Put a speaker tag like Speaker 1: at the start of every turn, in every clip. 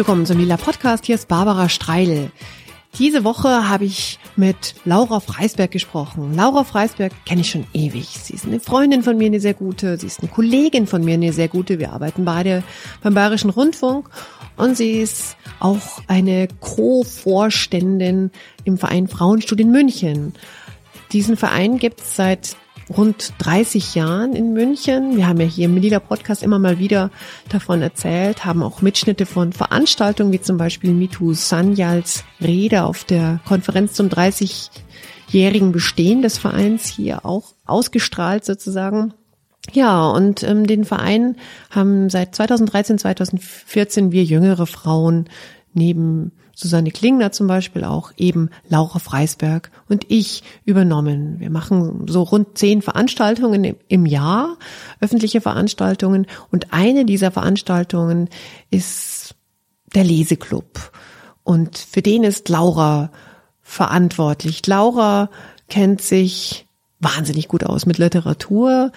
Speaker 1: Willkommen zum Lila Podcast. Hier ist Barbara Streidel. Diese Woche habe ich mit Laura Freisberg gesprochen. Laura Freisberg kenne ich schon ewig. Sie ist eine Freundin von mir, eine sehr gute. Sie ist eine Kollegin von mir, eine sehr gute. Wir arbeiten beide beim Bayerischen Rundfunk. Und sie ist auch eine Co-Vorständin im Verein Frauenstudien München. Diesen Verein gibt es seit rund 30 Jahren in München. Wir haben ja hier im Melida Podcast immer mal wieder davon erzählt, haben auch Mitschnitte von Veranstaltungen wie zum Beispiel Mitu Sanyals Rede auf der Konferenz zum 30-jährigen Bestehen des Vereins hier auch ausgestrahlt sozusagen. Ja, und ähm, den Verein haben seit 2013, 2014 wir jüngere Frauen neben Susanne Klingner zum Beispiel auch eben Laura Freisberg und ich übernommen. Wir machen so rund zehn Veranstaltungen im Jahr, öffentliche Veranstaltungen und eine dieser Veranstaltungen ist der Leseklub und für den ist Laura verantwortlich. Laura kennt sich wahnsinnig gut aus mit Literatur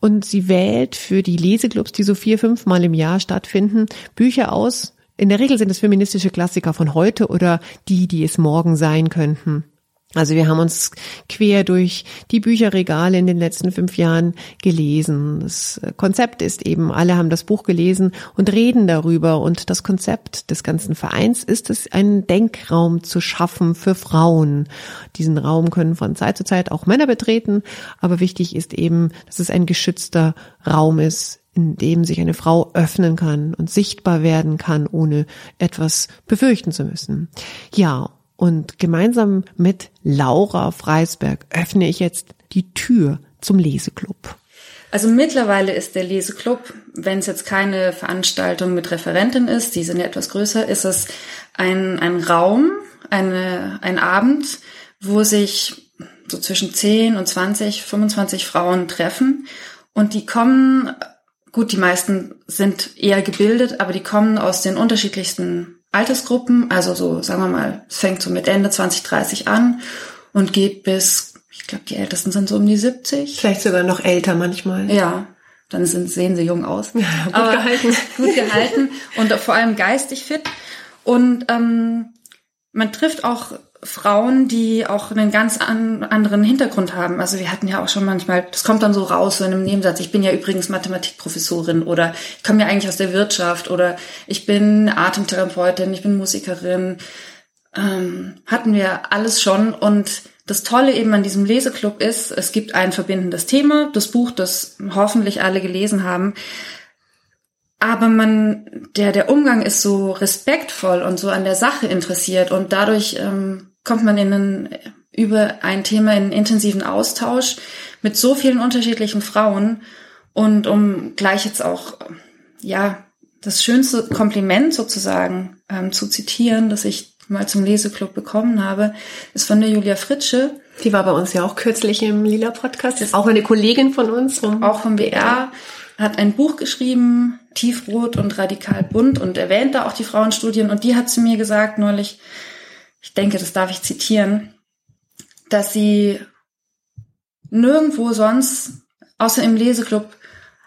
Speaker 1: und sie wählt für die Leseklubs, die so vier, fünf Mal im Jahr stattfinden, Bücher aus, in der Regel sind es feministische Klassiker von heute oder die, die es morgen sein könnten. Also wir haben uns quer durch die Bücherregale in den letzten fünf Jahren gelesen. Das Konzept ist eben, alle haben das Buch gelesen und reden darüber. Und das Konzept des ganzen Vereins ist es, einen Denkraum zu schaffen für Frauen. Diesen Raum können von Zeit zu Zeit auch Männer betreten. Aber wichtig ist eben, dass es ein geschützter Raum ist, in dem sich eine Frau öffnen kann und sichtbar werden kann, ohne etwas befürchten zu müssen. Ja, und gemeinsam mit Laura Freisberg öffne ich jetzt die Tür zum Leseklub.
Speaker 2: Also mittlerweile ist der Leseklub, wenn es jetzt keine Veranstaltung mit Referentin ist, die sind ja etwas größer, ist es ein, ein Raum, eine, ein Abend, wo sich so zwischen 10 und 20, 25 Frauen treffen und die kommen gut, die meisten sind eher gebildet, aber die kommen aus den unterschiedlichsten Altersgruppen. Also so, sagen wir mal, es fängt so mit Ende 20, 30 an und geht bis, ich glaube, die Ältesten sind so um die 70.
Speaker 1: Vielleicht sogar noch älter manchmal.
Speaker 2: Ja, dann sind, sehen sie jung aus.
Speaker 1: Ja, gut aber gehalten.
Speaker 2: Gut gehalten und vor allem geistig fit. Und ähm, man trifft auch Frauen, die auch einen ganz an, anderen Hintergrund haben. Also wir hatten ja auch schon manchmal, das kommt dann so raus, so in einem Nebensatz, ich bin ja übrigens Mathematikprofessorin oder ich komme ja eigentlich aus der Wirtschaft oder ich bin Atemtherapeutin, ich bin Musikerin. Ähm, hatten wir alles schon. Und das Tolle eben an diesem Leseclub ist, es gibt ein verbindendes Thema, das Buch, das hoffentlich alle gelesen haben. Aber man, der, der Umgang ist so respektvoll und so an der Sache interessiert und dadurch ähm, kommt man in einen, über ein Thema in intensiven Austausch mit so vielen unterschiedlichen Frauen. Und um gleich jetzt auch, ja, das schönste Kompliment sozusagen ähm, zu zitieren, das ich mal zum Leseclub bekommen habe, ist von der Julia Fritsche.
Speaker 1: Die war bei uns ja auch kürzlich im Lila Podcast. Ist auch eine Kollegin von uns.
Speaker 2: Vom auch vom BR. Hat ein Buch geschrieben, Tiefrot und radikal bunt und erwähnt da auch die Frauenstudien. Und die hat zu mir gesagt neulich, ich denke, das darf ich zitieren, dass sie nirgendwo sonst, außer im Leseclub,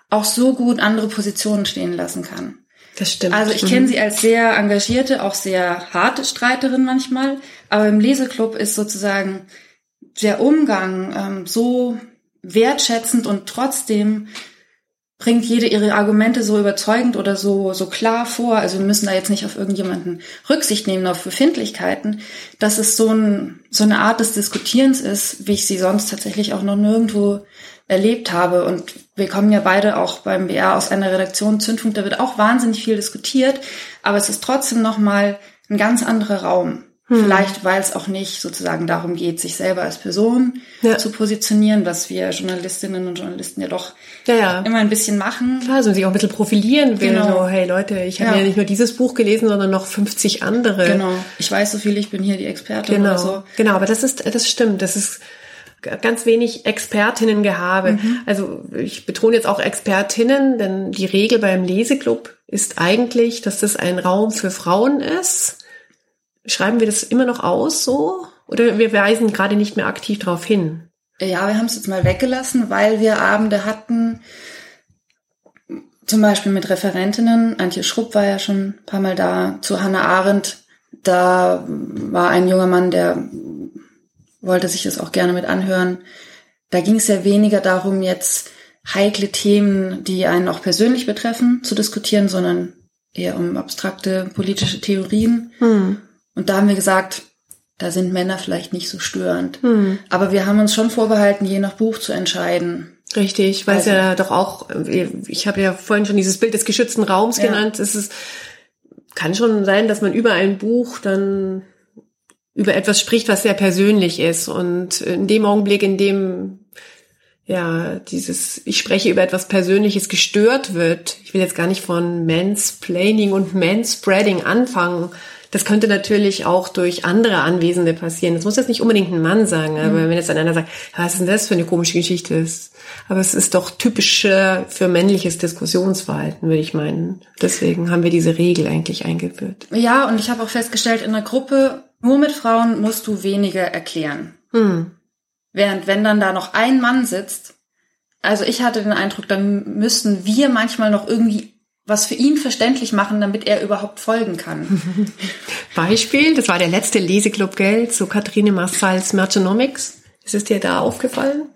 Speaker 2: auch so gut andere Positionen stehen lassen kann.
Speaker 1: Das stimmt.
Speaker 2: Also ich kenne mhm. sie als sehr engagierte, auch sehr harte Streiterin manchmal, aber im Leseclub ist sozusagen der Umgang ähm, so wertschätzend und trotzdem bringt jede ihre Argumente so überzeugend oder so, so klar vor. Also wir müssen da jetzt nicht auf irgendjemanden Rücksicht nehmen, auf Befindlichkeiten, dass es so, ein, so eine Art des Diskutierens ist, wie ich sie sonst tatsächlich auch noch nirgendwo erlebt habe. Und wir kommen ja beide auch beim BR aus einer Redaktion Zündfunk, da wird auch wahnsinnig viel diskutiert, aber es ist trotzdem nochmal ein ganz anderer Raum. Hm. Vielleicht, weil es auch nicht sozusagen darum geht, sich selber als Person ja. zu positionieren, was wir Journalistinnen und Journalisten ja doch ja, ja. immer ein bisschen machen.
Speaker 1: Klar, also sich auch ein bisschen profilieren will. Genau. So, hey Leute, ich habe ja. nicht nur dieses Buch gelesen, sondern noch 50 andere.
Speaker 2: Genau. Ich weiß so viel, ich bin hier die Expertin
Speaker 1: genau.
Speaker 2: oder so.
Speaker 1: Genau, aber das ist, das stimmt. Das ist ganz wenig Expertinnengehabe. Mhm. Also ich betone jetzt auch Expertinnen, denn die Regel beim Leseclub ist eigentlich, dass das ein Raum für Frauen ist Schreiben wir das immer noch aus so? Oder wir weisen gerade nicht mehr aktiv darauf hin?
Speaker 2: Ja, wir haben es jetzt mal weggelassen, weil wir Abende hatten, zum Beispiel mit Referentinnen. Antje Schrupp war ja schon ein paar Mal da. Zu Hannah Arendt, da war ein junger Mann, der wollte sich das auch gerne mit anhören. Da ging es ja weniger darum, jetzt heikle Themen, die einen auch persönlich betreffen, zu diskutieren, sondern eher um abstrakte politische Theorien. Hm. Und da haben wir gesagt, da sind Männer vielleicht nicht so störend. Hm. Aber wir haben uns schon vorbehalten, je nach Buch zu entscheiden.
Speaker 1: Richtig, weil also, es ja doch auch, ich habe ja vorhin schon dieses Bild des geschützten Raums ja. genannt. Es ist, kann schon sein, dass man über ein Buch dann über etwas spricht, was sehr persönlich ist. Und in dem Augenblick, in dem ja, dieses, ich spreche über etwas Persönliches gestört wird. Ich will jetzt gar nicht von Mansplaining und Manspreading anfangen. Das könnte natürlich auch durch andere Anwesende passieren. Das muss jetzt nicht unbedingt ein Mann sagen, aber mhm. wenn jetzt einer sagt, was ist denn das für eine komische Geschichte? Aber es ist doch typisch für männliches Diskussionsverhalten, würde ich meinen. Deswegen haben wir diese Regel eigentlich eingeführt.
Speaker 2: Ja, und ich habe auch festgestellt, in der Gruppe, nur mit Frauen musst du weniger erklären. Hm. Während wenn dann da noch ein Mann sitzt, also ich hatte den Eindruck, dann müssten wir manchmal noch irgendwie was für ihn verständlich machen, damit er überhaupt folgen kann.
Speaker 1: Beispiel, das war der letzte Leseclub Geld zu Kathrine Massals Merchonomics. Ist es dir da aufgefallen?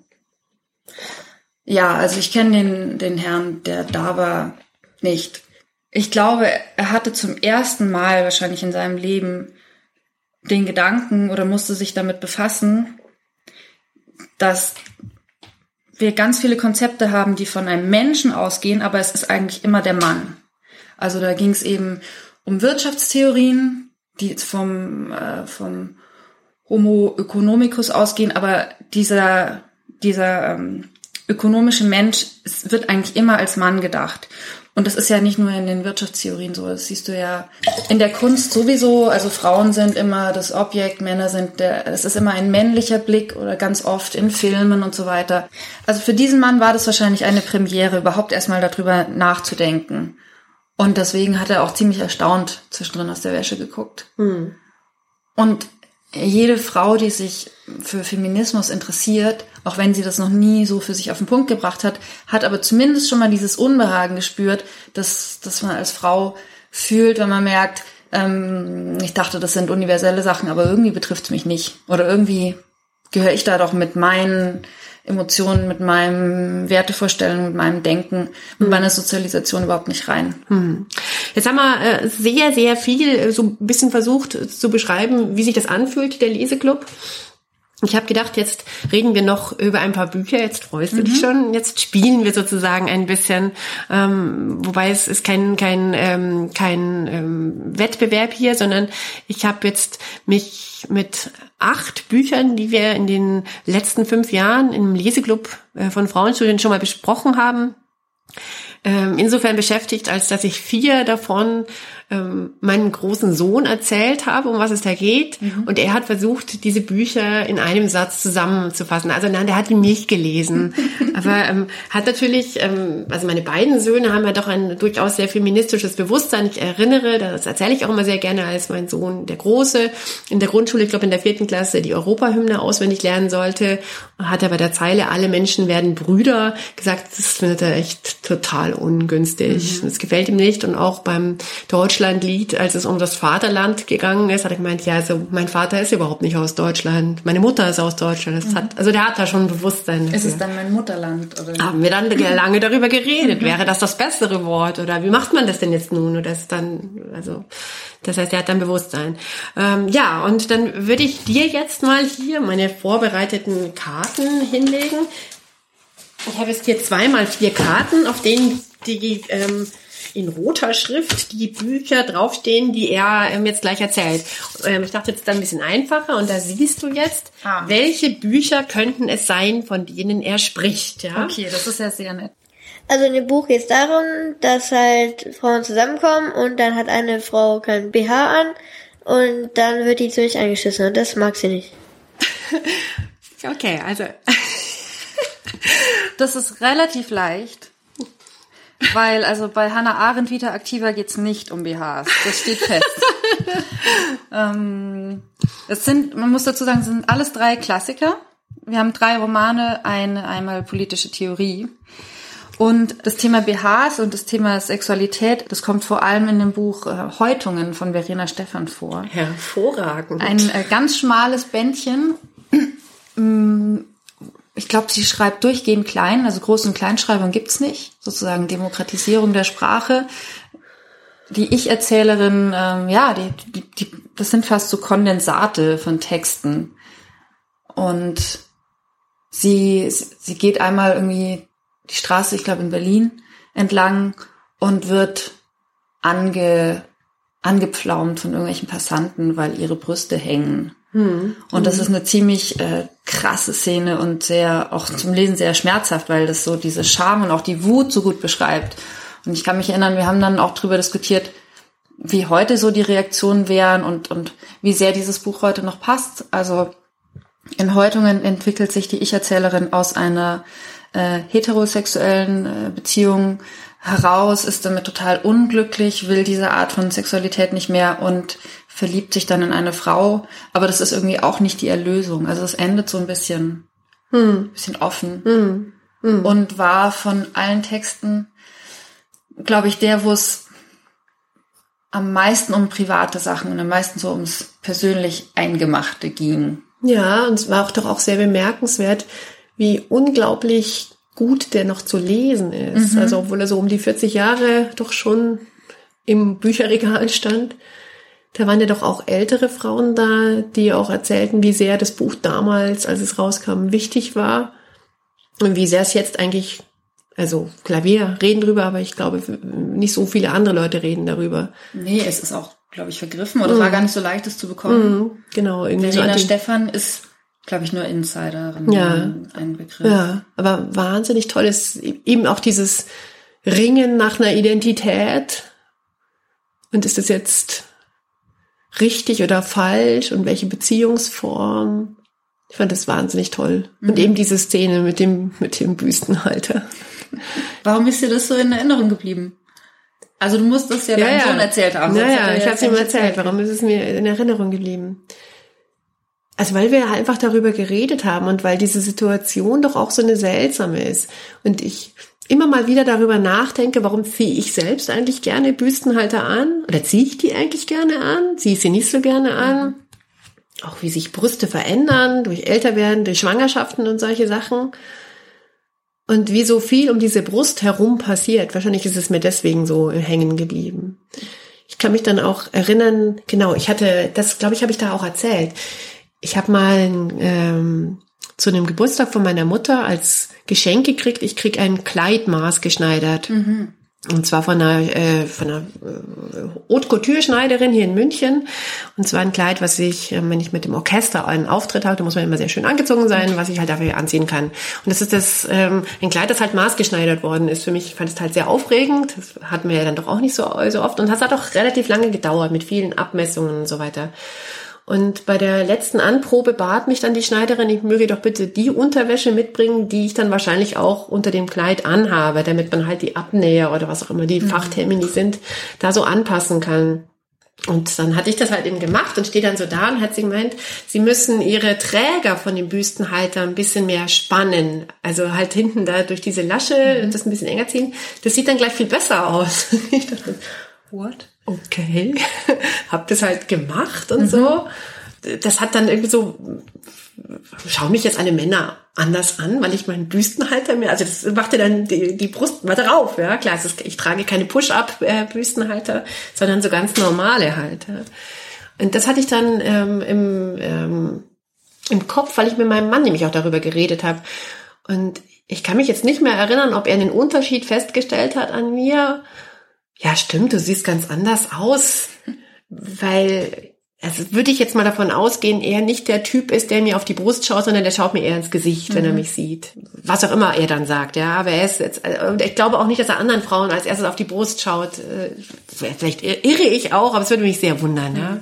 Speaker 2: Ja, also ich kenne den, den Herrn, der da war, nicht. Ich glaube, er hatte zum ersten Mal wahrscheinlich in seinem Leben den Gedanken oder musste sich damit befassen, dass wir ganz viele Konzepte haben, die von einem Menschen ausgehen, aber es ist eigentlich immer der Mann. Also da ging es eben um Wirtschaftstheorien, die vom, äh, vom Homo economicus ausgehen, aber dieser, dieser ähm, ökonomische Mensch wird eigentlich immer als Mann gedacht. Und das ist ja nicht nur in den Wirtschaftstheorien so, das siehst du ja in der Kunst sowieso. Also Frauen sind immer das Objekt, Männer sind der, es ist immer ein männlicher Blick oder ganz oft in Filmen und so weiter. Also für diesen Mann war das wahrscheinlich eine Premiere, überhaupt erstmal darüber nachzudenken. Und deswegen hat er auch ziemlich erstaunt zwischendrin aus der Wäsche geguckt. Hm. Und jede Frau, die sich für Feminismus interessiert, auch wenn sie das noch nie so für sich auf den Punkt gebracht hat, hat aber zumindest schon mal dieses Unbehagen gespürt, dass, dass man als Frau fühlt, wenn man merkt, ähm, ich dachte, das sind universelle Sachen, aber irgendwie betrifft es mich nicht. Oder irgendwie gehöre ich da doch mit meinen Emotionen, mit meinem Wertevorstellungen, mit meinem Denken, mit mhm. meiner Sozialisation überhaupt nicht rein.
Speaker 1: Mhm. Jetzt haben wir äh, sehr, sehr viel äh, so ein bisschen versucht äh, zu beschreiben, wie sich das anfühlt, der Leseclub. Ich habe gedacht, jetzt reden wir noch über ein paar Bücher. Jetzt freust du mhm. dich schon. Jetzt spielen wir sozusagen ein bisschen, ähm, wobei es ist kein kein ähm, kein ähm, Wettbewerb hier, sondern ich habe jetzt mich mit acht Büchern, die wir in den letzten fünf Jahren im Leseclub äh, von Frauenstudien schon mal besprochen haben, ähm, insofern beschäftigt, als dass ich vier davon ähm, meinem großen Sohn erzählt habe, um was es da geht. Mhm. Und er hat versucht, diese Bücher in einem Satz zusammenzufassen. Also nein, der hat die nicht gelesen. Aber ähm, hat natürlich, ähm, also meine beiden Söhne haben ja doch ein durchaus sehr feministisches Bewusstsein. Ich erinnere, das erzähle ich auch immer sehr gerne, als mein Sohn, der Große, in der Grundschule, ich glaube in der vierten Klasse, die Europahymne auswendig lernen sollte, hat er bei der Zeile, alle Menschen werden Brüder, gesagt, das findet er echt total ungünstig. Mhm. Das gefällt ihm nicht. Und auch beim Deutsch Deutschlandlied, als es um das Vaterland gegangen ist, hat er gemeint, ja, also mein Vater ist überhaupt nicht aus Deutschland, meine Mutter ist aus Deutschland. Mhm. hat, also der hat da schon ein Bewusstsein.
Speaker 2: Dafür. Ist es dann mein Mutterland? Oder?
Speaker 1: Haben wir dann lange darüber geredet. Wäre das das bessere Wort oder wie macht man das denn jetzt nun? Oder ist dann, also das heißt, er hat dann Bewusstsein. Ähm, ja, und dann würde ich dir jetzt mal hier meine vorbereiteten Karten hinlegen. Ich habe jetzt hier zweimal vier Karten, auf denen die ähm, in roter Schrift die Bücher draufstehen, die er ähm, jetzt gleich erzählt. Ähm, ich dachte jetzt dann ein bisschen einfacher und da siehst du jetzt, ah. welche Bücher könnten es sein, von denen er spricht. Ja?
Speaker 2: Okay, das ist ja sehr nett.
Speaker 3: Also in dem Buch geht es darum, dass halt Frauen zusammenkommen und dann hat eine Frau kein BH an und dann wird die ziemlich eingeschissen und das mag sie nicht.
Speaker 1: okay, also.
Speaker 2: das ist relativ leicht. Weil, also bei Hannah Arendt Vita Aktiva geht's nicht um BHs. Das steht fest. ähm, es sind, man muss dazu sagen, es sind alles drei Klassiker. Wir haben drei Romane, eine einmal politische Theorie. Und das Thema BHs und das Thema Sexualität, das kommt vor allem in dem Buch äh, Häutungen von Verena Stephan vor.
Speaker 1: Hervorragend.
Speaker 2: Ein äh, ganz schmales Bändchen. Ich glaube, sie schreibt durchgehend klein, also Groß- und Kleinschreibung gibt's nicht. Sozusagen Demokratisierung der Sprache. Die Ich-Erzählerin, ähm, ja, die, die, die, das sind fast so Kondensate von Texten. Und sie, sie geht einmal irgendwie die Straße, ich glaube in Berlin, entlang und wird ange, angepflaumt von irgendwelchen Passanten, weil ihre Brüste hängen. Hm. Und das ist eine ziemlich äh, krasse Szene und sehr, auch zum Lesen sehr schmerzhaft, weil das so diese Scham und auch die Wut so gut beschreibt. Und ich kann mich erinnern, wir haben dann auch drüber diskutiert, wie heute so die Reaktionen wären und, und wie sehr dieses Buch heute noch passt. Also in Häutungen entwickelt sich die Ich-Erzählerin aus einer äh, heterosexuellen äh, Beziehung heraus, ist damit total unglücklich, will diese Art von Sexualität nicht mehr und verliebt sich dann in eine Frau. Aber das ist irgendwie auch nicht die Erlösung. Also es endet so ein bisschen, hm. bisschen offen hm. Hm. und war von allen Texten, glaube ich, der, wo es am meisten um private Sachen und am meisten so ums persönlich Eingemachte ging.
Speaker 1: Ja, und es war auch doch auch sehr bemerkenswert, wie unglaublich gut der noch zu lesen ist. Mhm. Also obwohl er so um die 40 Jahre doch schon im Bücherregal stand. Da waren ja doch auch ältere Frauen da, die auch erzählten, wie sehr das Buch damals, als es rauskam, wichtig war. Und wie sehr es jetzt eigentlich, also Klavier reden drüber, aber ich glaube, nicht so viele andere Leute reden darüber.
Speaker 2: Nee, es ist auch, glaube ich, vergriffen oder mhm. war gar nicht so leicht, es zu bekommen. Mhm,
Speaker 1: genau.
Speaker 2: Irgendwie Verena so Stefan ist glaube ich, nur Insiderin
Speaker 1: ja. ein Begriff. Ja, aber wahnsinnig toll ist eben auch dieses Ringen nach einer Identität. Und ist das jetzt richtig oder falsch und welche Beziehungsform? Ich fand das wahnsinnig toll. Mhm. Und eben diese Szene mit dem, mit dem Büstenhalter.
Speaker 2: Warum ist dir das so in Erinnerung geblieben? Also du musst das ja, ja deinem ja. Sohn erzählt haben.
Speaker 1: Ja, ja, ich habe es ihm erzählt. Warum ist es mir in Erinnerung geblieben? Also weil wir einfach darüber geredet haben und weil diese Situation doch auch so eine seltsame ist. Und ich immer mal wieder darüber nachdenke, warum ziehe ich selbst eigentlich gerne Büstenhalter an? Oder ziehe ich die eigentlich gerne an? Ziehe ich sie nicht so gerne an? Auch wie sich Brüste verändern durch Älterwerden, durch Schwangerschaften und solche Sachen. Und wie so viel um diese Brust herum passiert. Wahrscheinlich ist es mir deswegen so hängen geblieben. Ich kann mich dann auch erinnern, genau, ich hatte, das glaube ich, habe ich da auch erzählt ich habe mal ähm, zu einem Geburtstag von meiner Mutter als Geschenk gekriegt, ich krieg ein Kleid maßgeschneidert. Mhm. Und zwar von einer, äh, von einer äh, Haute Couture Schneiderin hier in München. Und zwar ein Kleid, was ich, äh, wenn ich mit dem Orchester einen Auftritt habe, da muss man immer sehr schön angezogen sein, was ich halt dafür anziehen kann. Und das ist das, ähm, ein Kleid, das halt maßgeschneidert worden ist. Für mich, ich fand es halt sehr aufregend. Das hatten wir ja dann doch auch nicht so, so oft. Und das hat auch relativ lange gedauert mit vielen Abmessungen und so weiter. Und bei der letzten Anprobe bat mich dann die Schneiderin, ich möge doch bitte die Unterwäsche mitbringen, die ich dann wahrscheinlich auch unter dem Kleid anhabe, damit man halt die Abnäher oder was auch immer die mhm. Fachtermini sind, da so anpassen kann. Und dann hatte ich das halt eben gemacht und stehe dann so da und hat sie gemeint, sie müssen ihre Träger von dem Büstenhalter ein bisschen mehr spannen. Also halt hinten da durch diese Lasche mhm. das ein bisschen enger ziehen. Das sieht dann gleich viel besser aus. ich dachte, what? okay, hab das halt gemacht und mhm. so. Das hat dann irgendwie so, schau mich jetzt alle Männer anders an, weil ich meinen Büstenhalter mir, also das machte dann die, die Brust mal drauf, ja klar, ist, ich trage keine Push-Up-Büstenhalter, sondern so ganz normale Halter. Und das hatte ich dann ähm, im, ähm, im Kopf, weil ich mit meinem Mann nämlich auch darüber geredet habe. Und ich kann mich jetzt nicht mehr erinnern, ob er einen Unterschied festgestellt hat an mir ja, stimmt, du siehst ganz anders aus, weil also würde ich jetzt mal davon ausgehen, er nicht der Typ ist, der mir auf die Brust schaut, sondern der schaut mir eher ins Gesicht, wenn mhm. er mich sieht. Was auch immer er dann sagt, ja. Aber er ist jetzt, und ich glaube auch nicht, dass er anderen Frauen als erstes auf die Brust schaut. Äh, vielleicht irre ich auch, aber es würde mich sehr wundern, mhm. ja.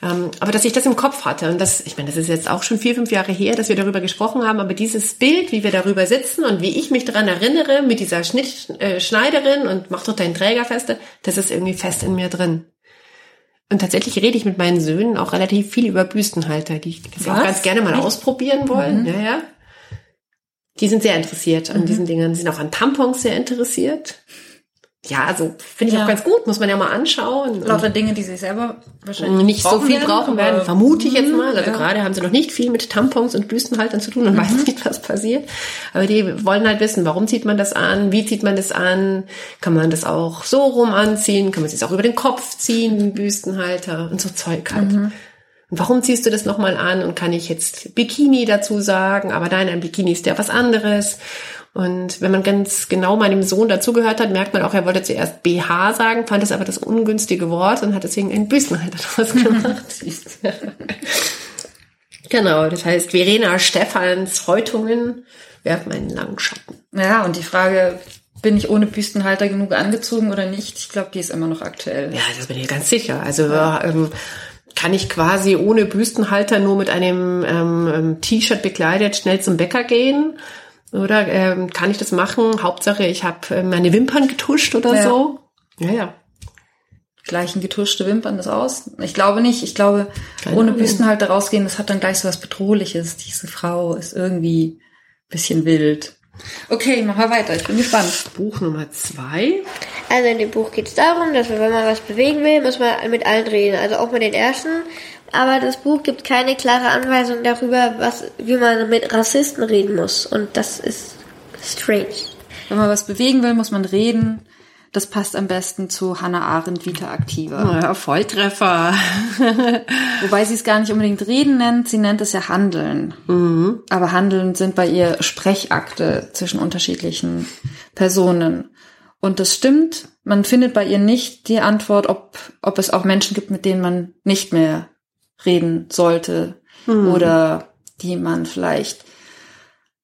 Speaker 1: Ähm, aber dass ich das im Kopf hatte und das, ich meine, das ist jetzt auch schon vier, fünf Jahre her, dass wir darüber gesprochen haben, aber dieses Bild, wie wir darüber sitzen und wie ich mich daran erinnere mit dieser Schnitt, äh, Schneiderin und mach doch deinen Träger feste, das ist irgendwie fest in mir drin. Und tatsächlich rede ich mit meinen Söhnen auch relativ viel über Büstenhalter, die das auch ganz gerne mal ausprobieren wollen. Mhm. Ja, ja. Die sind sehr interessiert an diesen Dingen. Sind auch an Tampons sehr interessiert. Ja, also finde ich
Speaker 2: Ja.
Speaker 1: auch ganz gut, muss man ja mal anschauen.
Speaker 2: Lauter Dinge, die sie selber wahrscheinlich
Speaker 1: nicht so viel
Speaker 2: werden,
Speaker 1: brauchen werden, vermute ich jetzt mal. Also
Speaker 2: ja. Mhm.
Speaker 1: gerade haben sie noch nicht viel mit Tampons und Büstenhaltern zu tun und weiß nicht, was passiert. Aber die wollen halt wissen, warum zieht man das an, wie zieht man das an, kann man das auch so rum anziehen, kann man es auch über den Kopf ziehen, Büstenhalter und so Zeug halt.
Speaker 2: Mhm.
Speaker 1: Und warum ziehst du das nochmal an und kann ich jetzt Bikini dazu sagen, aber nein, ein Bikini ist ja was anderes. Und wenn man ganz genau meinem Sohn dazugehört hat, merkt man auch, er wollte zuerst BH sagen, fand es aber das ungünstige Wort und hat deswegen einen Büstenhalter draus gemacht. genau, das heißt, Verena Stephans Häutungen werfen einen langen Schatten.
Speaker 2: Ja, und die Frage, bin ich ohne Büstenhalter genug angezogen oder nicht? Ich glaube, die ist immer noch aktuell.
Speaker 1: Ja, das bin ich ganz sicher. Also ähm, kann ich quasi ohne Büstenhalter nur mit einem ähm, ähm, T-Shirt bekleidet schnell zum Bäcker gehen? Oder ähm, kann ich das machen? Hauptsache, ich habe äh, meine Wimpern getuscht oder
Speaker 2: Ja.
Speaker 1: so. Ja, ja.
Speaker 2: Gleichen getuschte Wimpern ist aus. Ich glaube nicht. Ich glaube,
Speaker 1: Keine
Speaker 2: ohne. Büstenhalter rausgehen, das hat dann gleich so was Bedrohliches. Diese Frau ist irgendwie ein bisschen wild. Okay, machen wir weiter. Ich bin gespannt.
Speaker 1: Buch Nummer zwei.
Speaker 3: Also in dem Buch geht es darum, dass man, wenn man was bewegen will, muss man mit allen reden, also auch mit den ersten. Aber das Buch gibt keine klare Anweisung darüber, was, wie man mit Rassisten reden muss. Und das ist strange.
Speaker 2: Wenn man was bewegen will, muss man reden. Das passt am besten zu Hannah Arendt Vita Activa.
Speaker 1: Ja, Volltreffer.
Speaker 2: Wobei sie es gar nicht unbedingt reden nennt, sie nennt es ja Handeln. Aber Handeln sind bei ihr Sprechakte zwischen unterschiedlichen Personen. Und das stimmt, man findet bei ihr nicht die Antwort, ob, ob es auch Menschen gibt, mit denen man nicht mehr reden sollte oder die man vielleicht,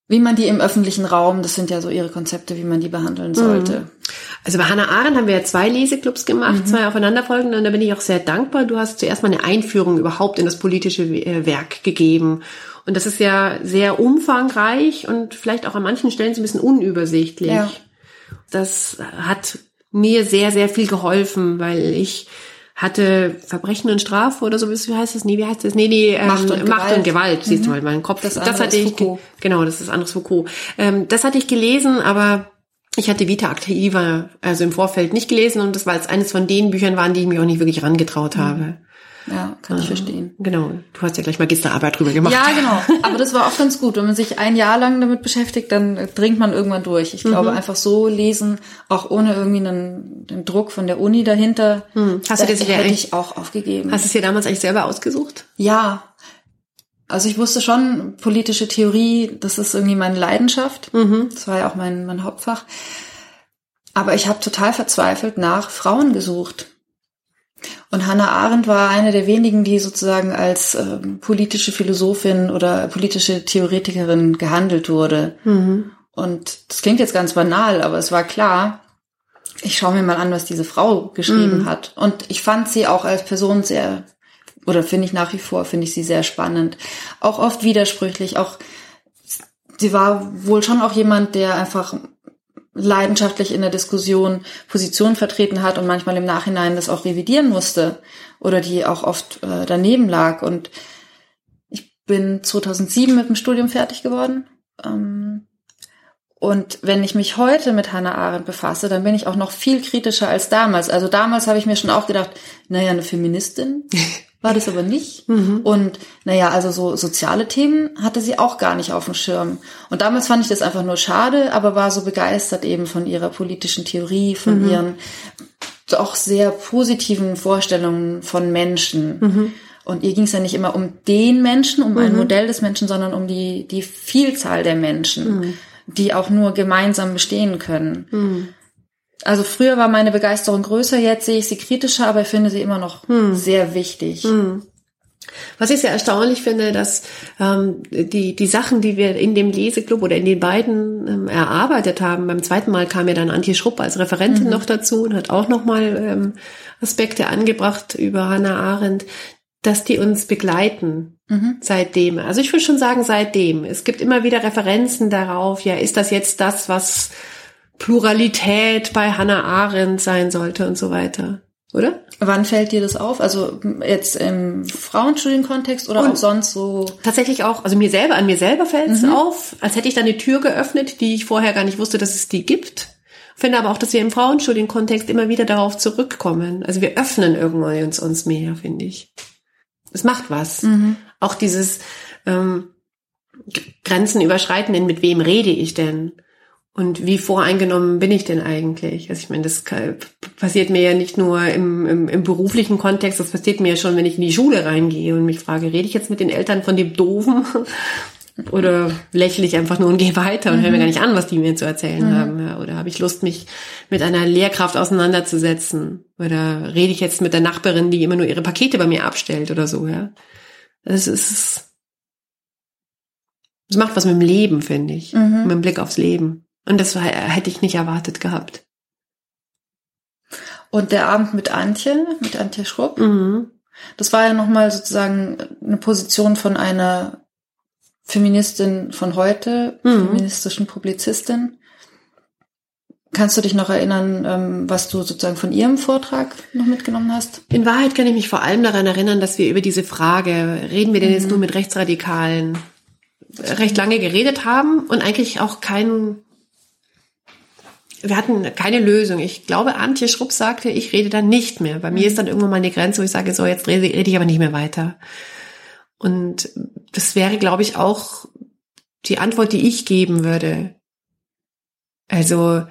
Speaker 2: wie man die im öffentlichen Raum, das sind ja so ihre Konzepte, wie man die behandeln sollte.
Speaker 1: Also bei Hannah Arendt haben wir ja zwei Leseclubs gemacht, zwei aufeinanderfolgende, und da bin ich auch sehr dankbar. Du hast zuerst mal eine Einführung überhaupt in das politische äh, Werk gegeben. Und das ist ja sehr umfangreich und vielleicht auch an manchen Stellen so ein bisschen unübersichtlich.
Speaker 2: Ja.
Speaker 1: Das hat mir sehr, sehr viel geholfen, weil ich hatte Verbrechen und Strafe oder so, wie heißt das? Nee, wie heißt das? Nee, nee, ähm,
Speaker 2: Macht und
Speaker 1: Macht und
Speaker 2: Gewalt.
Speaker 1: Gewalt, siehst du mal, mein Kopf.
Speaker 2: Das
Speaker 1: Das, hatte
Speaker 2: ist
Speaker 1: ich,
Speaker 2: Foucault.
Speaker 1: genau, das ist anderes Foucault. Ähm, das hatte ich gelesen, aber ich hatte Vita Activa also im Vorfeld nicht gelesen und das war als eines von den Büchern waren, die ich mich auch nicht wirklich rangetraut habe.
Speaker 2: Ja, kann ich verstehen.
Speaker 1: Genau. Du hast ja gleich Magisterarbeit drüber gemacht.
Speaker 2: Ja, genau. Aber das war auch ganz gut. Wenn man sich ein Jahr lang damit beschäftigt, dann dringt man irgendwann durch. Ich glaube,
Speaker 1: Mhm.
Speaker 2: einfach so lesen, auch ohne irgendwie einen, einen Druck von der Uni dahinter,
Speaker 1: Hm. Hast du dir sicher
Speaker 2: hätte
Speaker 1: eigentlich-
Speaker 2: ich auch aufgegeben.
Speaker 1: Hast du es dir damals eigentlich selber ausgesucht?
Speaker 2: ja. Also ich wusste schon, politische Theorie, das ist irgendwie meine Leidenschaft.
Speaker 1: Mhm.
Speaker 2: Das war ja auch mein, mein Hauptfach. Aber ich habe total verzweifelt nach Frauen gesucht. Und Hannah Arendt war eine der wenigen, die sozusagen als ähm, politische Philosophin oder politische Theoretikerin gehandelt wurde. Und das klingt jetzt ganz banal, aber es war klar, ich schaue mir mal an, was diese Frau geschrieben hat. Und ich fand sie auch als Person sehr, oder finde ich nach wie vor, finde ich sie sehr spannend. Auch oft widersprüchlich, auch sie war wohl schon auch jemand, der einfach leidenschaftlich in der Diskussion Positionen vertreten hat und manchmal im Nachhinein das auch revidieren musste oder die auch oft äh, daneben lag. Und ich bin 2007 mit dem Studium fertig geworden. Ähm, und wenn ich mich heute mit Hannah Arendt befasse, dann bin ich auch noch viel kritischer als damals. Also damals habe ich mir schon auch gedacht, naja, eine Feministin war das aber nicht. Und naja, also so soziale Themen hatte sie auch gar nicht auf dem Schirm. Und damals fand ich das einfach nur schade, aber war so begeistert eben von ihrer politischen Theorie, von ihren doch sehr positiven Vorstellungen von Menschen. Und ihr ging es ja nicht immer um den Menschen, um ein Modell des Menschen, sondern um die, die Vielzahl der Menschen, die auch nur gemeinsam bestehen können. Also früher war meine Begeisterung größer, jetzt sehe ich sie kritischer, aber ich finde sie immer noch sehr wichtig.
Speaker 1: Was ich sehr erstaunlich finde, dass ähm, die, die Sachen, die wir in dem Leseclub oder in den beiden ähm, erarbeitet haben, beim zweiten Mal kam ja dann Antje Schrupp als Referentin noch dazu und hat auch nochmal ähm, Aspekte angebracht über Hannah Arendt, dass die uns begleiten seitdem. Also ich würde schon sagen seitdem. Es gibt immer wieder Referenzen darauf, ja, ist das jetzt das, was Pluralität bei Hannah Arendt sein sollte und so weiter. oder?
Speaker 2: Wann fällt dir das auf? Also jetzt im Frauenstudienkontext oder
Speaker 1: Und-
Speaker 2: auch sonst so?
Speaker 1: Tatsächlich auch, also mir selber, an mir selber fällt es
Speaker 2: Mhm.
Speaker 1: auf, als hätte ich da eine Tür geöffnet, die ich vorher gar nicht wusste, dass es die gibt. Finde aber auch, dass wir im Frauenstudienkontext immer wieder darauf zurückkommen. Also wir öffnen irgendwie uns, uns mehr, finde ich. Es macht was.
Speaker 2: Mhm.
Speaker 1: Auch dieses ähm, Grenzen überschreiten, in mit wem rede ich denn? Und wie voreingenommen bin ich denn eigentlich? Also ich meine, das passiert mir ja nicht nur im, im, im beruflichen Kontext, das passiert mir ja schon, wenn ich in die Schule reingehe und mich frage, rede ich jetzt mit den Eltern von dem Doofen? Oder lächle ich einfach nur und gehe weiter und höre mir gar nicht an, was die mir zu erzählen haben? Ja, oder habe ich Lust, mich mit einer Lehrkraft auseinanderzusetzen? Oder rede ich jetzt mit der Nachbarin, die immer nur ihre Pakete bei mir abstellt oder so, ja? Das ist, das macht was mit dem Leben, finde ich.
Speaker 2: Mhm.
Speaker 1: Mit dem Blick aufs Leben. Und das war, hätte ich nicht erwartet gehabt.
Speaker 2: Und der Abend mit Antje, mit Antje Schrupp,
Speaker 1: Mhm.
Speaker 2: das war ja nochmal sozusagen eine Position von einer Feministin von heute,
Speaker 1: Mhm.
Speaker 2: feministischen Publizistin. Kannst du dich noch erinnern, ähm, was du sozusagen von ihrem Vortrag noch mitgenommen hast?
Speaker 1: In Wahrheit kann ich mich vor allem daran erinnern, dass wir über diese Frage, reden wir denn
Speaker 2: Mhm.
Speaker 1: jetzt nur mit Rechtsradikalen, recht lange geredet haben und eigentlich auch keinen, wir hatten keine Lösung. Ich glaube, Antje Schrupp sagte, ich rede dann nicht mehr. Bei mir ist dann irgendwann mal eine Grenze, wo ich sage, so, jetzt rede, rede ich aber nicht mehr weiter. Und das wäre, glaube ich, auch die Antwort, die ich geben würde. Also,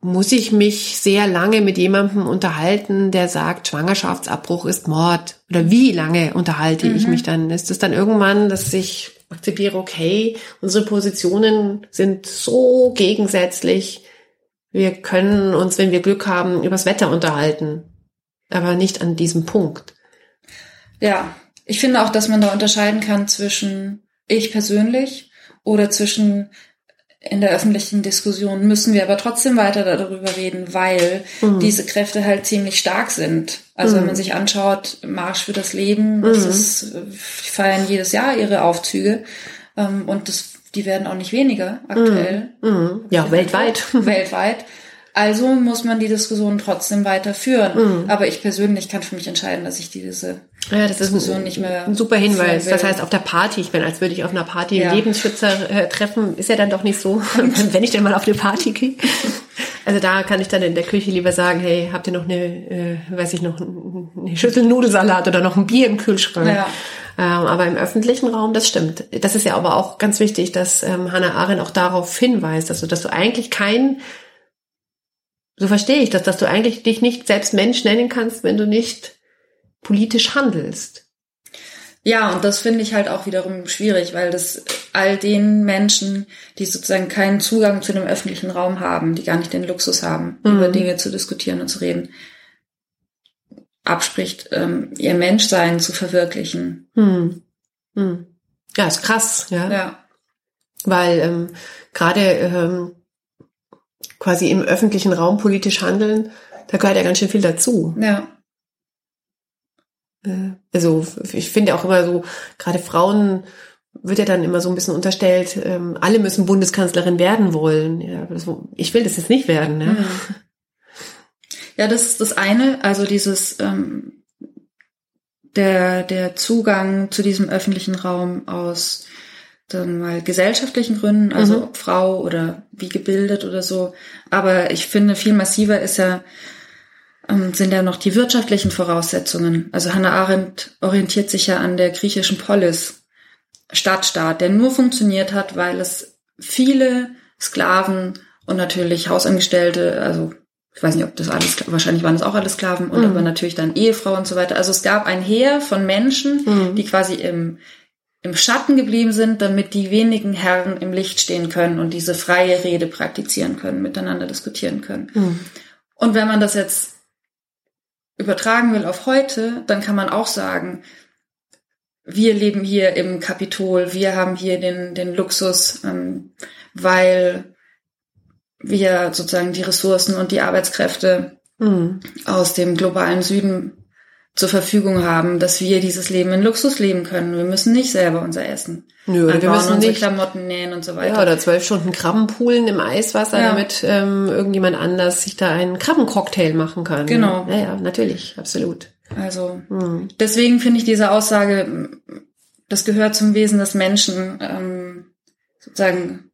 Speaker 1: muss ich mich sehr lange mit jemandem unterhalten, der sagt, Schwangerschaftsabbruch ist Mord? Oder wie lange unterhalte ich
Speaker 2: Mhm.
Speaker 1: mich dann? Ist es dann irgendwann, dass ich akzeptiere, okay, unsere Positionen sind so gegensätzlich, wir können uns, wenn wir Glück haben, übers Wetter unterhalten, aber nicht an diesem Punkt.
Speaker 2: Ja, ich finde auch, dass man da unterscheiden kann zwischen ich persönlich oder zwischen in der öffentlichen Diskussion müssen wir aber trotzdem weiter darüber reden, weil
Speaker 1: Mhm.
Speaker 2: diese Kräfte halt ziemlich stark sind. Also wenn
Speaker 1: Mhm.
Speaker 2: man sich anschaut, Marsch für das Leben, das
Speaker 1: Mhm.
Speaker 2: ist, äh, die feiern jedes Jahr ihre Aufzüge ähm, und das, die werden auch nicht weniger aktuell.
Speaker 1: Mhm. Ja, weltweit.
Speaker 2: Weltweit. Also muss man die Diskussion trotzdem weiter führen.
Speaker 1: Mhm.
Speaker 2: Aber ich persönlich kann für mich entscheiden, dass ich diese
Speaker 1: Ja, das ist
Speaker 2: Diskussion
Speaker 1: ein,
Speaker 2: nicht mehr
Speaker 1: ein super Hinweis. Das heißt, auf der Party, ich bin, als würde ich auf einer Party
Speaker 2: Ja.
Speaker 1: einen Lebensschützer äh, treffen, ist ja dann doch nicht so, wenn ich denn mal auf eine Party gehe. Also da kann ich dann in der Küche lieber sagen, hey, habt ihr noch eine, äh, weiß ich noch, eine Schüssel Nudelsalat oder noch ein Bier im Kühlschrank?
Speaker 2: Ja.
Speaker 1: Ähm, aber im öffentlichen Raum, das stimmt. Das ist ja aber auch ganz wichtig, dass ähm, Hannah Arendt auch darauf hinweist, also dass du eigentlich kein so verstehe ich das, dass du eigentlich dich nicht selbst Mensch nennen kannst, wenn du nicht politisch handelst.
Speaker 2: Ja, und das finde ich halt auch wiederum schwierig, weil das all den Menschen, die sozusagen keinen Zugang zu dem öffentlichen Raum haben, die gar nicht den Luxus haben,
Speaker 1: Mhm.
Speaker 2: über Dinge zu diskutieren und zu reden, abspricht, ähm, ihr Menschsein zu verwirklichen.
Speaker 1: Hm. Hm. Ja, ist krass, ja.
Speaker 2: Ja.
Speaker 1: Weil ähm, gerade ähm, quasi im öffentlichen Raum politisch handeln, da gehört ja ganz schön viel dazu.
Speaker 2: Ja.
Speaker 1: Äh, Also ich finde auch immer so, gerade Frauen wird ja dann immer so ein bisschen unterstellt, ähm, alle müssen Bundeskanzlerin werden wollen. Ja, das, ich will das jetzt nicht werden. Ne?
Speaker 2: Mhm. Ja, das ist das eine, also dieses ähm, der der Zugang zu diesem öffentlichen Raum aus dann mal gesellschaftlichen Gründen, also
Speaker 1: Mhm.
Speaker 2: ob Frau oder wie gebildet oder so. Aber ich finde viel massiver ist ja ähm, sind ja noch die wirtschaftlichen Voraussetzungen. Also Hannah Arendt orientiert sich ja an der griechischen Polis, Stadtstaat, der nur funktioniert hat, weil es viele Sklaven und natürlich Hausangestellte, also ich weiß nicht, ob das alles, wahrscheinlich waren es auch alles Sklaven und
Speaker 1: Mhm.
Speaker 2: aber natürlich dann Ehefrau und so weiter. Also es gab ein Heer von Menschen,
Speaker 1: Mhm.
Speaker 2: die quasi im, im Schatten geblieben sind, damit die wenigen Herren im Licht stehen können und diese freie Rede praktizieren können, miteinander diskutieren können.
Speaker 1: Hm.
Speaker 2: Und wenn man das jetzt übertragen will auf heute, dann kann man auch sagen, wir leben hier im Kapitol, wir haben hier den, den Luxus, ähm, weil wir sozusagen die Ressourcen und die Arbeitskräfte
Speaker 1: Hm.
Speaker 2: aus dem globalen Süden zur Verfügung haben, dass wir dieses Leben in Luxus leben können. Wir müssen nicht selber unser Essen
Speaker 1: Nö, wir
Speaker 2: anbauen,
Speaker 1: müssen
Speaker 2: unsere
Speaker 1: nicht.
Speaker 2: Klamotten nähen und so weiter.
Speaker 1: Ja, oder zwölf Stunden Krabbenpoolen im Eiswasser,
Speaker 2: Ja.
Speaker 1: damit ähm, irgendjemand anders sich da einen Krabbencocktail machen kann.
Speaker 2: Genau.
Speaker 1: Ja, ja, natürlich, absolut.
Speaker 2: Also
Speaker 1: Hm.
Speaker 2: deswegen finde ich diese Aussage, das gehört zum Wesen des Menschen, ähm, sozusagen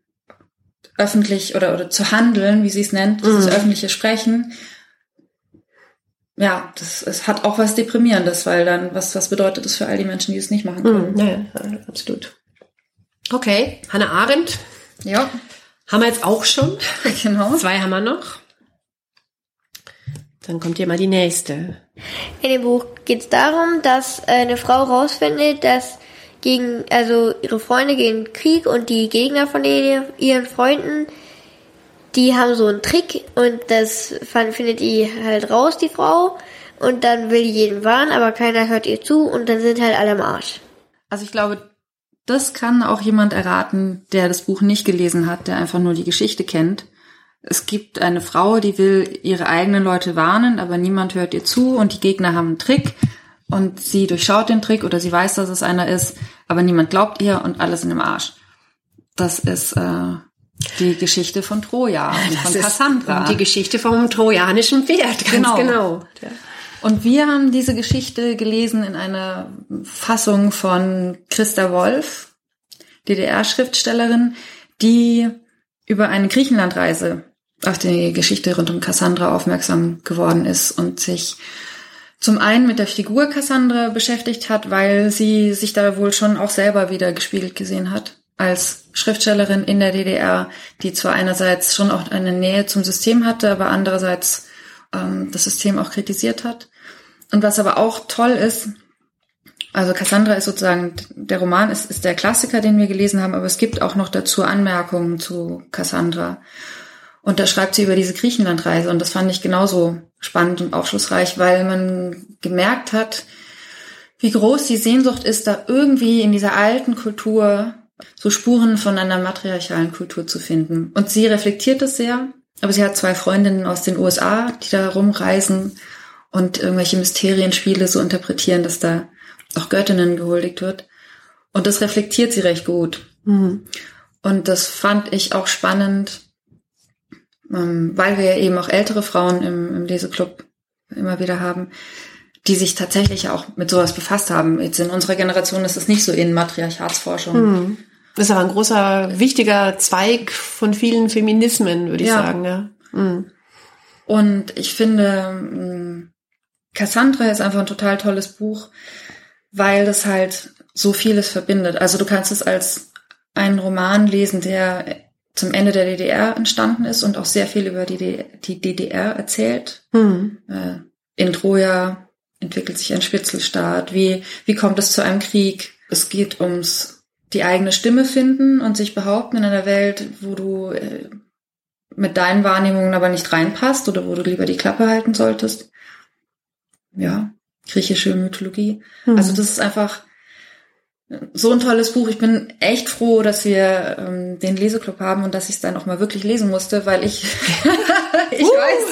Speaker 2: öffentlich oder, oder zu handeln, wie sie es nennt, dieses
Speaker 1: Mhm.
Speaker 2: öffentliche Sprechen. Ja, das, es hat auch was Deprimierendes, weil dann, was, was bedeutet das für all die Menschen, die es nicht machen können?
Speaker 1: Mhm. Ja, ja, absolut. Okay, Hannah Arendt
Speaker 2: Ja,
Speaker 1: haben wir jetzt auch schon.
Speaker 2: genau.
Speaker 1: Zwei haben wir noch. Dann kommt hier mal die nächste.
Speaker 3: In dem Buch geht es darum, dass eine Frau rausfindet, dass gegen, also ihre Freunde gehen Krieg und die Gegner von ihren Freunden, die haben so einen Trick und das findet die halt raus, die Frau. Und dann will die jeden warnen, aber keiner hört ihr zu und dann sind halt alle am Arsch.
Speaker 2: Also ich glaube, das kann auch jemand erraten, der das Buch nicht gelesen hat, der einfach nur die Geschichte kennt. Es gibt eine Frau, die will ihre eigenen Leute warnen, aber niemand hört ihr zu und die Gegner haben einen Trick und sie durchschaut den Trick oder sie weiß, dass es einer ist, aber niemand glaubt ihr und alle sind im Arsch. Das ist äh, die Geschichte von Troja und von
Speaker 1: Das
Speaker 2: Cassandra.
Speaker 1: die Geschichte vom trojanischen Pferd, ganz
Speaker 2: Genau.
Speaker 1: genau. Ja.
Speaker 2: Und wir haben diese Geschichte gelesen in einer Fassung von Christa Wolf, DDR-Schriftstellerin, die über eine Griechenlandreise auf die Geschichte rund um Cassandra aufmerksam geworden ist und sich zum einen mit der Figur Cassandra beschäftigt hat, weil sie sich da wohl schon auch selber wieder gespiegelt gesehen hat als Schriftstellerin in der DDR, die zwar einerseits schon auch eine Nähe zum System hatte, aber andererseits ähm, das System auch kritisiert hat. Und was aber auch toll ist, also Cassandra ist sozusagen, der Roman ist, ist der Klassiker, den wir gelesen haben, aber es gibt auch noch dazu Anmerkungen zu Cassandra. Und da schreibt sie über diese Griechenlandreise und das fand ich genauso spannend und aufschlussreich, weil man gemerkt hat, wie groß die Sehnsucht ist, da irgendwie in dieser alten Kultur so Spuren von einer matriarchalen Kultur zu finden. Und sie reflektiert es sehr, aber sie hat zwei Freundinnen aus den USA, die da rumreisen und irgendwelche Mysterienspiele so interpretieren, dass da auch Göttinnen gehuldigt wird. Und das reflektiert sie recht gut.
Speaker 1: Mhm.
Speaker 2: Und das fand ich auch spannend, ähm, weil wir ja eben auch ältere Frauen im, im Leseklub immer wieder haben, die sich tatsächlich auch mit sowas befasst haben. Jetzt in unserer Generation ist es nicht so in Matriarchatsforschung.
Speaker 1: Mhm. Das ist aber ein großer, wichtiger Zweig von vielen Feminismen, würde ich
Speaker 2: Ja.
Speaker 1: sagen. Ja. Mhm.
Speaker 2: Und ich finde, mh, Cassandra ist einfach ein total tolles Buch, weil das halt so vieles verbindet. Also du kannst es als einen Roman lesen, der zum Ende der DDR entstanden ist und auch sehr viel über die, die DDR erzählt.
Speaker 1: Mhm.
Speaker 2: In Troja entwickelt sich ein Spitzelstaat. Wie, wie kommt es zu einem Krieg? Es geht ums die eigene Stimme finden und sich behaupten in einer Welt, wo du äh, mit deinen Wahrnehmungen aber nicht reinpasst oder wo du lieber die Klappe halten solltest. Ja, griechische Mythologie.
Speaker 1: Mhm.
Speaker 2: Also das ist einfach so ein tolles Buch. Ich bin echt froh, dass wir ähm, den Leseclub haben und dass ich es dann auch mal wirklich lesen musste, weil ich ich weiß,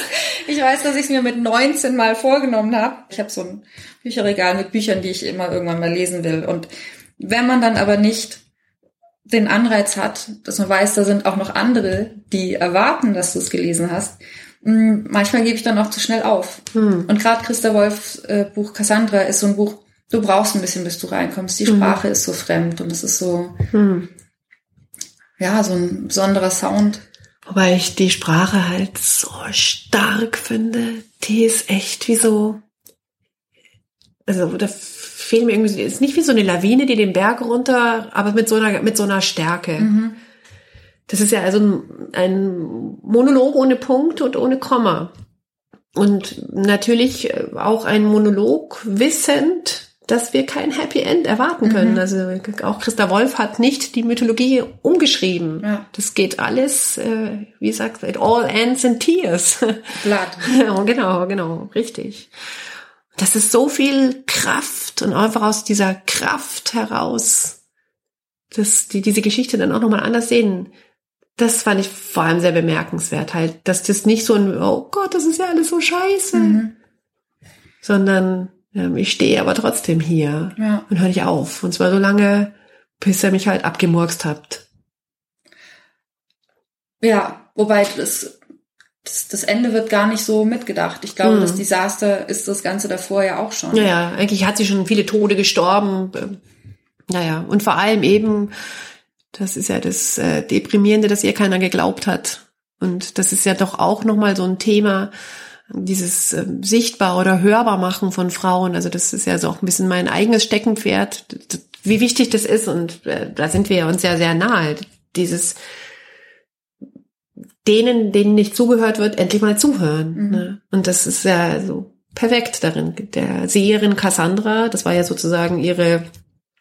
Speaker 2: ich weiß, dass ich es mir mit 19 mal vorgenommen habe. Ich habe so ein Bücherregal mit Büchern, die ich immer irgendwann mal lesen will. Und wenn man dann aber nicht den Anreiz hat, dass man weiß, da sind auch noch andere, die erwarten, dass du es gelesen hast, mh, manchmal gebe ich dann auch zu schnell auf.
Speaker 1: Mhm.
Speaker 2: Und gerade Christa Wolfs äh, Buch Cassandra ist so ein Buch, du brauchst ein bisschen, bis du reinkommst. Die Sprache ist so fremd und es ist so,
Speaker 1: Mhm.
Speaker 2: ja, so ein besonderer Sound.
Speaker 1: Wobei ich die Sprache halt so stark finde. Die ist echt wie so, also da fehlt mir irgendwie, ist nicht wie so eine Lawine, die den Berg runter, aber mit so einer, mit so einer Stärke. Das ist ja also ein, ein Monolog ohne Punkt und ohne Komma. Und natürlich auch ein Monolog wissend, dass wir kein Happy End erwarten können.
Speaker 2: Mhm.
Speaker 1: Also auch Christa Wolf hat nicht die Mythologie umgeschrieben.
Speaker 2: Ja.
Speaker 1: Das geht alles, äh, wie sagt it all ends in tears.
Speaker 2: Blatt.
Speaker 1: genau, genau, richtig. Das ist so viel Kraft und einfach aus dieser Kraft heraus, dass die diese Geschichte dann auch nochmal anders sehen. Das fand ich vor allem sehr bemerkenswert, halt, dass das nicht so ein, oh Gott, das ist ja alles so scheiße,
Speaker 2: Mhm.
Speaker 1: sondern ich stehe aber trotzdem hier
Speaker 2: Ja.
Speaker 1: und höre nicht auf. Und zwar so lange, bis ihr mich halt abgemurkst habt.
Speaker 2: Ja, wobei das, das, das Ende wird gar nicht so mitgedacht. Ich glaube,
Speaker 1: Mhm.
Speaker 2: das Desaster ist das Ganze davor ja auch schon.
Speaker 1: Naja, eigentlich hat sie schon viele Tode gestorben. Ähm, Naja, und vor allem eben, das ist ja das äh, Deprimierende, dass ihr keiner geglaubt hat. Und das ist ja doch auch nochmal so ein Thema, dieses äh, sichtbar oder hörbar machen von Frauen. Also das ist ja so auch ein bisschen mein eigenes Steckenpferd, wie wichtig das ist. Und äh, da sind wir uns ja sehr nahe. Dieses denen, denen nicht zugehört wird, endlich mal zuhören.
Speaker 2: Mhm.
Speaker 1: Ne? Und das ist ja so perfekt darin. Der Seherin Cassandra, das war ja sozusagen ihre,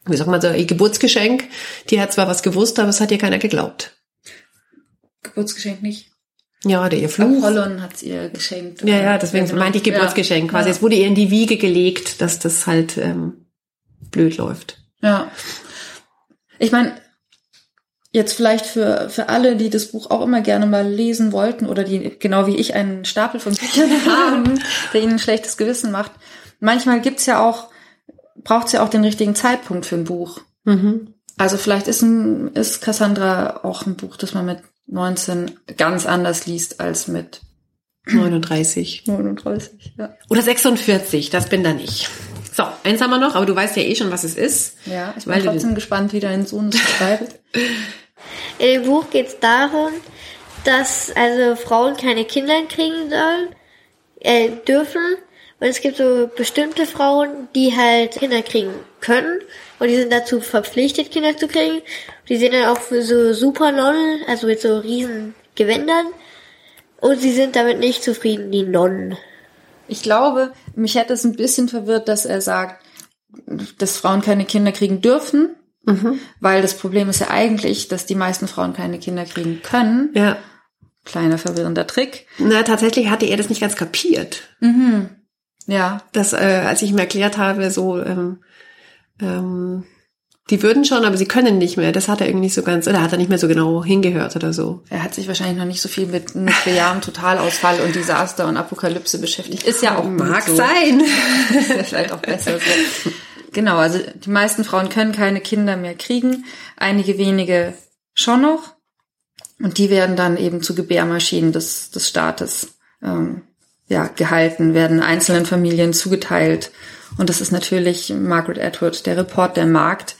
Speaker 1: wie sagt man so, ihr Geburtsgeschenk. Die hat zwar was gewusst, aber es hat ihr keiner geglaubt.
Speaker 2: Geburtsgeschenk nicht.
Speaker 1: Ja, oder ihr Fluch.
Speaker 2: Apollon hat's ihr geschenkt.
Speaker 1: Ja, ja, deswegen
Speaker 2: genau.
Speaker 1: meinte ich Geburtsgeschenk. Quasi,
Speaker 2: Ja.
Speaker 1: es wurde ihr in die Wiege gelegt, dass das halt ähm, blöd läuft.
Speaker 2: Ja. Ich meine, jetzt vielleicht für, für alle, die das Buch auch immer gerne mal lesen wollten oder die genau wie ich einen Stapel von Büchern haben, der ihnen ein schlechtes Gewissen macht. Manchmal gibt's ja auch, braucht's ja auch den richtigen Zeitpunkt für ein Buch.
Speaker 1: Mhm.
Speaker 2: Also vielleicht ist, ein, ist Cassandra auch ein Buch, das man mit 19 ganz anders liest als mit
Speaker 1: 39.
Speaker 2: 39. Ja,
Speaker 1: Oder 46, das bin dann ich. So, eins haben wir noch, aber du weißt ja eh schon, was es ist.
Speaker 2: ja ich
Speaker 1: Weil
Speaker 2: bin
Speaker 1: du-
Speaker 2: trotzdem gespannt, wie dein Sohn es schreibt.
Speaker 3: In dem Buch geht es darum, dass also Frauen keine Kinder kriegen sollen, äh, dürfen. Und es gibt so bestimmte Frauen, die halt Kinder kriegen können. Und die sind dazu verpflichtet, Kinder zu kriegen. Die sind dann auch für so Supernonnen, also mit so riesen Gewändern. Und sie sind damit nicht zufrieden, die Nonnen.
Speaker 2: Ich glaube, mich hätte es ein bisschen verwirrt, dass er sagt, dass Frauen keine Kinder kriegen dürfen,
Speaker 1: Mhm.
Speaker 2: weil das Problem ist ja eigentlich, dass die meisten Frauen keine Kinder kriegen können.
Speaker 1: Ja.
Speaker 2: Kleiner verwirrender Trick.
Speaker 1: Na, tatsächlich hatte er das nicht ganz kapiert.
Speaker 2: Mhm. Ja,
Speaker 1: dass äh, als ich ihm erklärt habe, so ähm, ähm, die würden schon, aber sie können nicht mehr. Das hat er irgendwie nicht so ganz, oder hat er nicht mehr so genau hingehört oder so.
Speaker 2: er hat sich wahrscheinlich noch nicht so viel mit nuklearem Totalausfall und Desaster und Apokalypse beschäftigt. Ist ja auch
Speaker 1: Mag
Speaker 2: so.
Speaker 1: sein.
Speaker 2: ist ja vielleicht auch besser so. Genau, also die meisten Frauen können keine Kinder mehr kriegen, einige wenige schon noch. Und die werden dann eben zu Gebärmaschinen des, des Staates ähm, ja, gehalten, werden einzelnen Familien zugeteilt. Und das ist natürlich Margaret Atwood, der Report der Markt,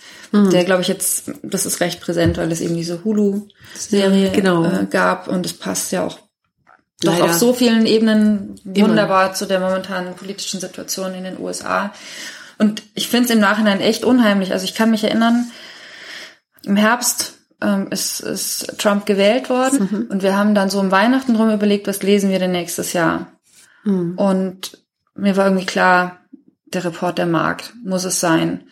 Speaker 2: der glaube ich jetzt, das ist recht präsent, weil es eben diese Hulu-Serie
Speaker 1: Genau.
Speaker 2: äh, gab und es passt ja auch doch auf so vielen Ebenen
Speaker 1: Immer.
Speaker 2: wunderbar zu der momentanen politischen Situation in den USA. Und ich finde es im Nachhinein echt unheimlich. Also ich kann mich erinnern, im Herbst ähm, ist, ist Trump gewählt worden und wir haben dann so um Weihnachten rum überlegt, was lesen wir denn nächstes Jahr?
Speaker 1: Hm.
Speaker 2: Und mir war irgendwie klar, der Report der Markt muss es sein.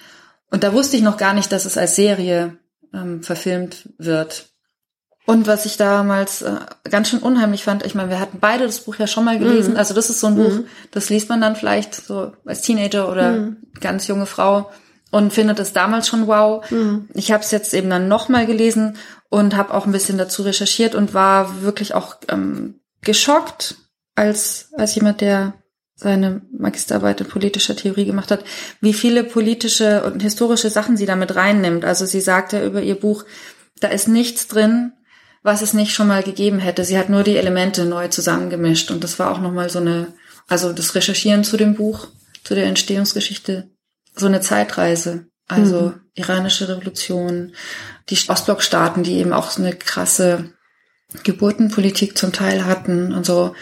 Speaker 2: Und da wusste ich noch gar nicht, dass es als Serie ähm, verfilmt wird. Und was ich damals äh, ganz schön unheimlich fand, ich meine, wir hatten beide das Buch ja schon mal gelesen. Also das ist so ein Buch, das liest man dann vielleicht so als Teenager oder ganz junge Frau und findet es damals schon wow. Ich habe es jetzt eben dann nochmal gelesen und habe auch ein bisschen dazu recherchiert und war wirklich auch ähm, geschockt als als jemand, der seine Magisterarbeit in politischer Theorie gemacht hat, wie viele politische und historische Sachen sie damit reinnimmt. Also sie sagte über ihr Buch, da ist nichts drin, was es nicht schon mal gegeben hätte. Sie hat nur die Elemente neu zusammengemischt und das war auch nochmal so eine, also das Recherchieren zu dem Buch, zu der Entstehungsgeschichte, so eine Zeitreise. Also iranische Revolution, die Ostblockstaaten, die eben auch so eine krasse Geburtenpolitik zum Teil hatten und so.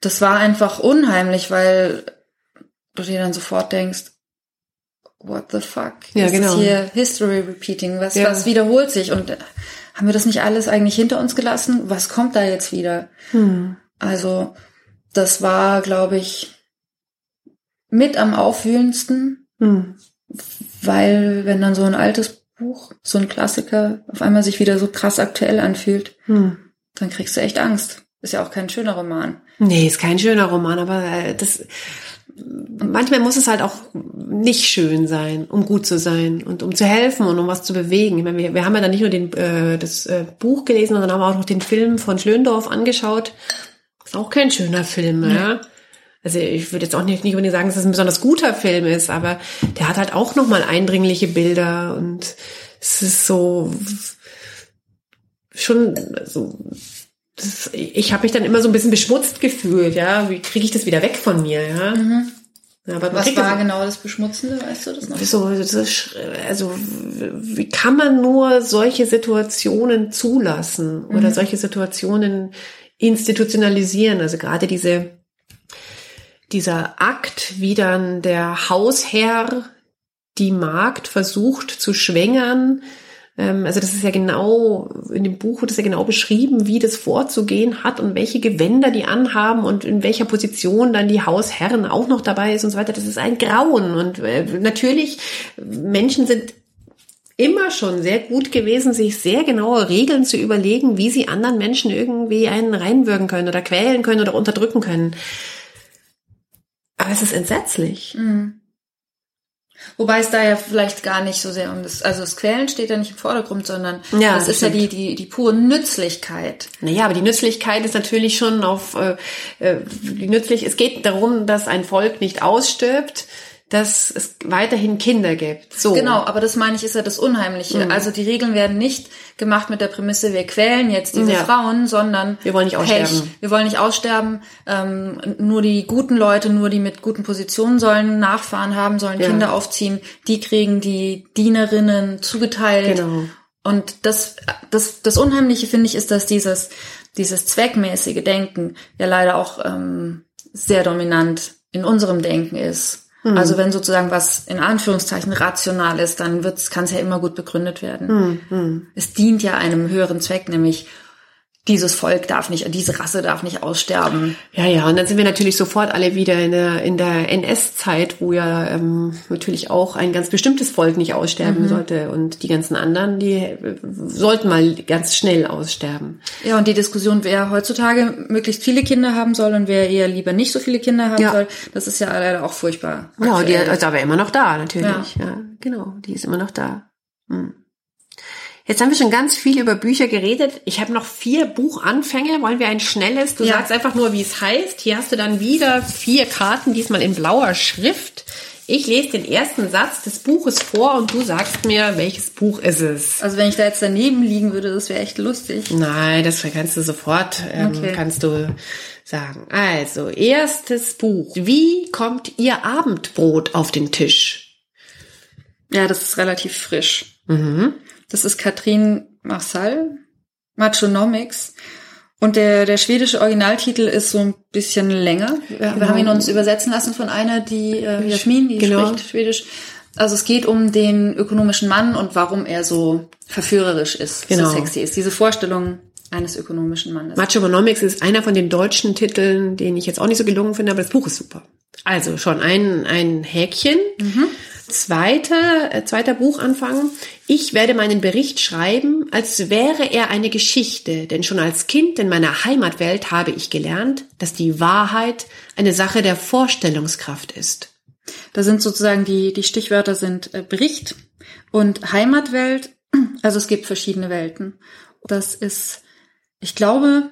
Speaker 2: Das war einfach unheimlich, weil du dir dann sofort denkst, what the fuck?
Speaker 1: Ja,
Speaker 2: ist
Speaker 1: genau.
Speaker 2: Hier History repeating, was,
Speaker 1: Ja.
Speaker 2: was wiederholt sich und äh, haben wir das nicht alles eigentlich hinter uns gelassen? Was kommt da jetzt wieder?
Speaker 1: Hm.
Speaker 2: Also, das war, glaube ich, mit am aufwühlendsten,
Speaker 1: Hm.
Speaker 2: weil wenn dann so ein altes Buch, so ein Klassiker, auf einmal sich wieder so krass aktuell anfühlt,
Speaker 1: Hm.
Speaker 2: dann kriegst du echt Angst. Ist ja auch kein schöner Roman.
Speaker 1: Nee, ist kein schöner Roman, aber äh, das manchmal muss es halt auch nicht schön sein, um gut zu sein und um zu helfen und um was zu bewegen. Ich meine, wir, wir haben ja dann nicht nur den, äh, das äh, Buch gelesen, sondern haben auch noch den Film von Schlöndorff angeschaut. Ist auch kein schöner Film, ja. Also ich würde jetzt auch nicht, nicht unbedingt sagen, dass es ein besonders guter Film ist, aber der hat halt auch nochmal eindringliche Bilder und es ist so schon so. Das, ich habe mich dann immer so ein bisschen beschmutzt gefühlt, ja. Wie kriege ich das wieder weg von mir, ja? Mhm.
Speaker 2: Aber Was war das, genau das Beschmutzende, weißt du das noch? So,
Speaker 1: so, also wie kann man nur solche Situationen zulassen oder mhm. solche Situationen institutionalisieren? Also gerade diese dieser Akt, wie dann der Hausherr die Magd versucht zu schwängern. Ähm, also das ist ja genau, in dem Buch wird es ja genau beschrieben, wie das vorzugehen hat und welche Gewänder die anhaben und in welcher Position dann die Hausherren auch noch dabei ist und so weiter. Das ist ein Grauen. Und äh, natürlich, Menschen sind immer schon sehr gut gewesen, sich sehr genaue Regeln zu überlegen, wie sie anderen Menschen irgendwie einen reinwürgen können oder quälen können oder unterdrücken können. Aber es ist entsetzlich. Mhm.
Speaker 2: Wobei es da ja vielleicht gar nicht so sehr um das, also das Quälen steht ja nicht im Vordergrund, sondern ja, das, das ist stimmt. ja die, die, die pure Nützlichkeit.
Speaker 1: Naja, aber die Nützlichkeit ist natürlich schon auf, äh, äh die nützlich, es geht darum, dass ein Volk nicht ausstirbt, dass es weiterhin Kinder gibt.
Speaker 2: So. Genau, aber das meine ich ist ja das Unheimliche. Mhm. Also die Regeln werden nicht gemacht mit der Prämisse, wir quälen jetzt diese ja. Frauen, sondern
Speaker 1: wir wollen nicht aussterben. Pech,
Speaker 2: wir wollen nicht aussterben. Ähm, nur die guten Leute, nur die mit guten Positionen sollen Nachfahren haben, sollen ja. Kinder aufziehen. Die kriegen die Dienerinnen zugeteilt. Genau. Und das, das, das Unheimliche finde ich ist, dass dieses, dieses zweckmäßige Denken ja leider auch ähm, sehr dominant in unserem Denken ist. Mhm. Also wenn sozusagen was in Anführungszeichen rational ist, dann kann es ja immer gut begründet werden. Mhm. Es dient ja einem höheren Zweck, nämlich dieses Volk darf nicht, diese Rasse darf nicht aussterben.
Speaker 1: Ja, ja, und dann sind wir natürlich sofort alle wieder in der, in der NS-Zeit, wo ja ähm, natürlich auch ein ganz bestimmtes Volk nicht aussterben mhm. sollte und die ganzen anderen, die äh, sollten mal ganz schnell aussterben.
Speaker 2: Ja, und die Diskussion, wer heutzutage möglichst viele Kinder haben soll und wer eher lieber nicht so viele Kinder haben ja. soll, das ist ja leider auch furchtbar.
Speaker 1: Ja, die ist aber immer noch da, natürlich. Ja, ja genau, die ist immer noch da. Hm. Jetzt haben wir schon ganz viel über Bücher geredet. Ich habe noch vier Buchanfänge. Wollen wir ein schnelles? Du ja. sagst einfach nur, wie es heißt. Hier hast du dann wieder vier Karten, diesmal in blauer Schrift. Ich lese den ersten Satz des Buches vor und du sagst mir, welches Buch ist es.
Speaker 2: Also wenn ich da jetzt daneben liegen würde, das wäre echt lustig.
Speaker 1: Nein, das kannst du sofort, ähm, okay. kannst du sagen. Also, erstes Buch. Wie kommt Ihr Abendbrot auf den Tisch?
Speaker 2: Ja, das ist relativ frisch. Mhm. Das ist Katrin Marsal, Machonomics. Und der, der schwedische Originaltitel ist so ein bisschen länger. Wir, genau. haben ihn uns übersetzen lassen von einer, die äh, Jasmin, die genau. spricht Schwedisch. Also es geht um den ökonomischen Mann und warum er so verführerisch ist, genau. so sexy ist. Diese Vorstellung eines ökonomischen Mannes.
Speaker 1: Machonomics ist einer von den deutschen Titeln, den ich jetzt auch nicht so gelungen finde, aber das Buch ist super. Also schon ein, ein Häkchen. Mhm. Zweiter, äh, zweiter Buchanfang. Ich werde meinen Bericht schreiben, als wäre er eine Geschichte, denn schon als Kind in meiner Heimatwelt habe ich gelernt, dass die Wahrheit eine Sache der Vorstellungskraft ist.
Speaker 2: Da sind sozusagen die, die Stichwörter sind äh, Bericht und Heimatwelt. Also es gibt verschiedene Welten. Das ist, ich glaube,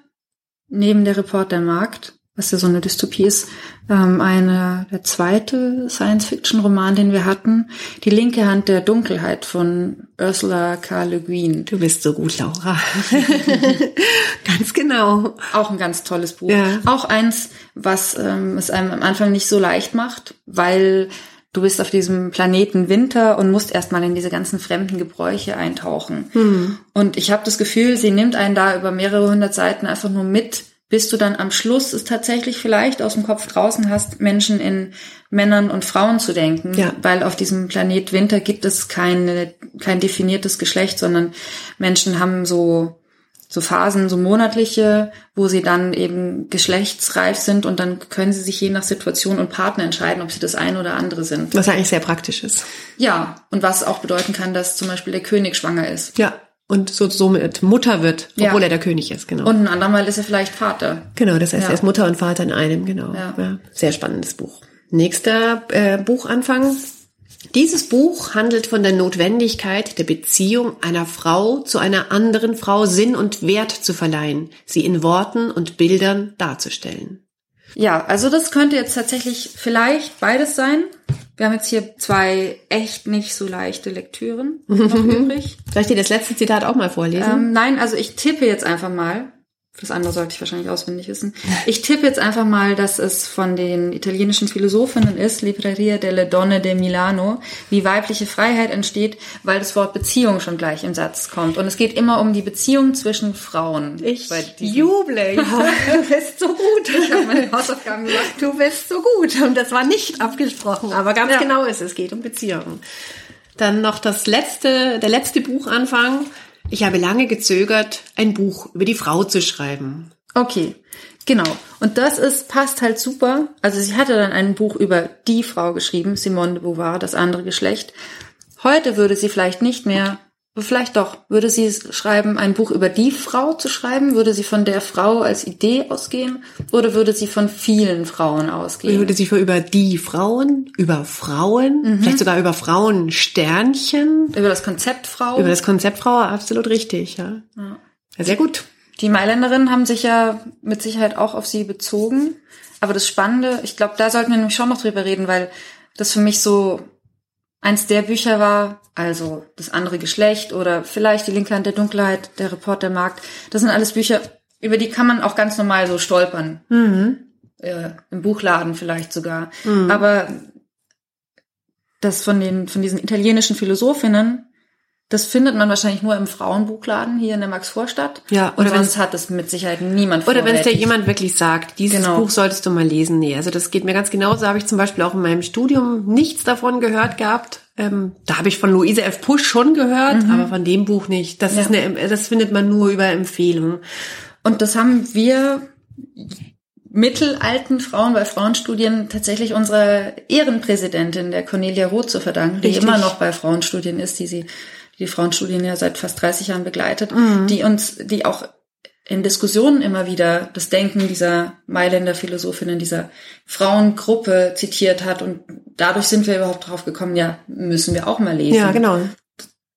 Speaker 2: neben der Reportermarkt was ja so eine Dystopie ist, ähm, eine, der zweite Science-Fiction-Roman, den wir hatten, Die linke Hand der Dunkelheit von Ursula K. Le Guin.
Speaker 1: Du bist so gut, Laura. ganz genau.
Speaker 2: Auch ein ganz tolles Buch. Ja. Auch eins, was ähm, es einem am Anfang nicht so leicht macht, weil du bist auf diesem Planeten Winter und musst erstmal in diese ganzen fremden Gebräuche eintauchen. Mhm. Und ich habe das Gefühl, sie nimmt einen da über mehrere hundert Seiten einfach nur mit bis du dann am Schluss es tatsächlich vielleicht aus dem Kopf draußen hast, Menschen in Männern und Frauen zu denken, ja. weil auf diesem Planet Winter gibt es keine, kein definiertes Geschlecht, sondern Menschen haben so so Phasen, so monatliche, wo sie dann eben geschlechtsreif sind und dann können sie sich je nach Situation und Partner entscheiden, ob sie das eine oder andere sind.
Speaker 1: Was eigentlich sehr praktisch ist.
Speaker 2: Ja, und was auch bedeuten kann, dass zum Beispiel der König schwanger ist.
Speaker 1: Ja, und so somit Mutter wird, obwohl ja. er der König ist, genau.
Speaker 2: Und ein andermal ist er vielleicht Vater.
Speaker 1: Genau, das heißt, ja. er ist Mutter und Vater in einem, genau. Ja. ja. Sehr spannendes Buch. Nächster äh, Buchanfang. Dieses Buch handelt von der Notwendigkeit der Beziehung einer Frau zu einer anderen Frau Sinn und Wert zu verleihen, sie in Worten und Bildern darzustellen.
Speaker 2: Ja, also das könnte jetzt tatsächlich vielleicht beides sein. Wir haben jetzt hier zwei echt nicht so leichte Lektüren noch übrig.
Speaker 1: Soll ich dir das letzte Zitat auch mal vorlesen?
Speaker 2: Ähm, nein, also ich tippe jetzt einfach mal. Das andere sollte ich wahrscheinlich auswendig wissen. Ich tippe jetzt einfach mal, dass es von den italienischen Philosophinnen ist, Libreria delle Donne de Milano, wie weibliche Freiheit entsteht, weil das Wort Beziehung schon gleich im Satz kommt. Und es geht immer um die Beziehung zwischen Frauen.
Speaker 1: ich juble. Du bist so gut.
Speaker 2: Ich habe meine Hausaufgaben gemacht.
Speaker 1: Du bist so gut. Und das war nicht abgesprochen, aber ganz
Speaker 2: Ja.
Speaker 1: genau ist es. Es geht um Beziehungen. Dann noch das letzte, der letzte Buchanfang. Ich habe lange gezögert, ein Buch über die Frau zu schreiben.
Speaker 2: Okay, genau. Und das ist, passt halt super. Also sie hatte dann ein Buch über die Frau geschrieben, Simone de Beauvoir, das andere Geschlecht. Heute würde sie vielleicht nicht mehr, vielleicht doch, würde sie es schreiben, ein Buch über die Frau zu schreiben? Würde sie von der Frau als Idee ausgehen? Oder würde sie von vielen Frauen
Speaker 1: Ich
Speaker 2: ausgehen?
Speaker 1: würde sich für über die Frauen, über Frauen, vielleicht sogar über Frauensternchen,
Speaker 2: Über das Konzept Frau?
Speaker 1: über das Konzept Frau, absolut richtig, ja. ja sehr gut.
Speaker 2: Die Mailänderinnen haben sich ja mit Sicherheit auch auf sie bezogen. Aber das Spannende, ich glaube, da sollten wir nämlich schon noch drüber reden, weil das für mich so eins der Bücher war, also das andere Geschlecht oder vielleicht die linke Hand der Dunkelheit, der Reporter Markt. Das sind alles Bücher, über die kann man auch ganz normal so stolpern. Äh, Im Buchladen vielleicht sogar. Aber das von den, von diesen italienischen Philosophinnen, das findet man wahrscheinlich nur im Frauenbuchladen hier in der Maxvorstadt.
Speaker 1: Ja,
Speaker 2: oder wenn es hat es mit Sicherheit niemand
Speaker 1: Oder wenn es dir jemand wirklich sagt, dieses
Speaker 2: Genau.
Speaker 1: Buch solltest du mal lesen. Nee, also das geht mir ganz genauso. Habe ich zum Beispiel auch in meinem Studium nichts davon gehört gehabt. Ähm, da habe ich von Luise F. Pusch schon gehört, aber von dem Buch nicht. Das ist
Speaker 2: Ja.
Speaker 1: eine, das findet man nur über Empfehlung.
Speaker 2: Und das haben wir mittelalten Frauen bei Frauenstudien tatsächlich unserer Ehrenpräsidentin, der Cornelia Roth, zu verdanken, die
Speaker 1: Richtig.
Speaker 2: immer noch bei Frauenstudien ist, die sie, die, die Frauenstudien ja seit fast 30 Jahren begleitet,
Speaker 1: Mhm.
Speaker 2: die uns, die auch in Diskussionen immer wieder das Denken dieser Mailänder Philosophinnen, dieser Frauengruppe zitiert hat und dadurch sind wir überhaupt drauf gekommen, ja, müssen wir auch mal lesen
Speaker 1: Ja, genau.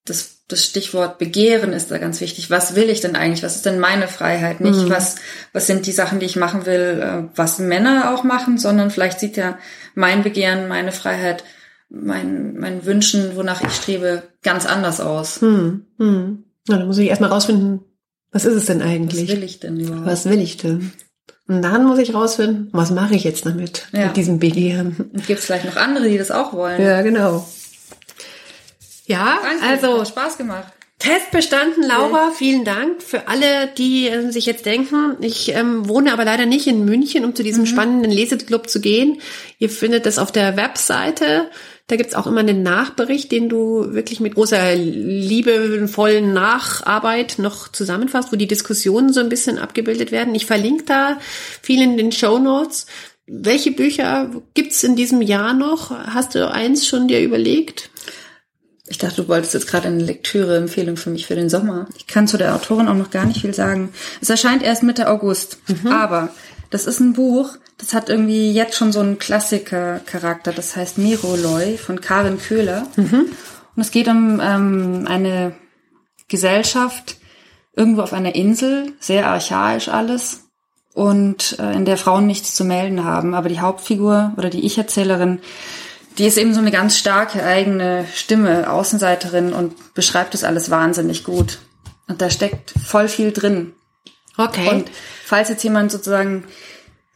Speaker 2: das, das Stichwort Begehren ist da ganz wichtig. Was will ich denn eigentlich? Was ist denn meine Freiheit? Nicht was, was sind die Sachen, die ich machen will, äh, was Männer auch machen, sondern vielleicht sieht ja mein Begehren, meine Freiheit, mein, mein Wünschen, wonach ich strebe, ganz anders aus.
Speaker 1: Hm, hm. Na, dann muss ich erstmal rausfinden, was ist es denn
Speaker 2: Was
Speaker 1: eigentlich?
Speaker 2: will ich denn überhaupt?
Speaker 1: Was will ich denn? Und dann muss ich rausfinden, was mache ich jetzt damit,
Speaker 2: Ja.
Speaker 1: mit diesem Begehren.
Speaker 2: Und gibt es vielleicht noch andere, die das auch wollen?
Speaker 1: Ja, genau. Ja,
Speaker 2: Danke,
Speaker 1: also
Speaker 2: hat Spaß gemacht.
Speaker 1: Test bestanden, Laura. Vielen Dank für alle, die ähm, sich jetzt denken, ich ähm, wohne aber leider nicht in München, um zu diesem spannenden Leseclub zu gehen. Ihr findet das auf der Webseite. Da gibt's auch immer einen Nachbericht, den du wirklich mit großer liebevollen Nacharbeit noch zusammenfasst, wo die Diskussionen so ein bisschen abgebildet werden. Ich verlinke da viel in den Show Notes. Welche Bücher gibt's in diesem Jahr noch? Hast du eins schon dir überlegt?
Speaker 2: Ich dachte, du wolltest jetzt gerade eine Lektüre-Empfehlung für mich für den Sommer. Ich kann zu der Autorin auch noch gar nicht viel sagen. Es erscheint erst Mitte August. Aber das ist ein Buch, das hat irgendwie jetzt schon so einen Klassiker-Charakter. Das heißt Miroloi von Karin Köhler. Und es geht um ähm, eine Gesellschaft irgendwo auf einer Insel, sehr archaisch alles. Und äh, in der Frauen nichts zu melden haben. Aber die Hauptfigur oder die Ich-Erzählerin die ist eben so eine ganz starke eigene Stimme, Außenseiterin und beschreibt das alles wahnsinnig gut. Und da steckt voll viel drin.
Speaker 1: Okay.
Speaker 2: Und falls jetzt jemand sozusagen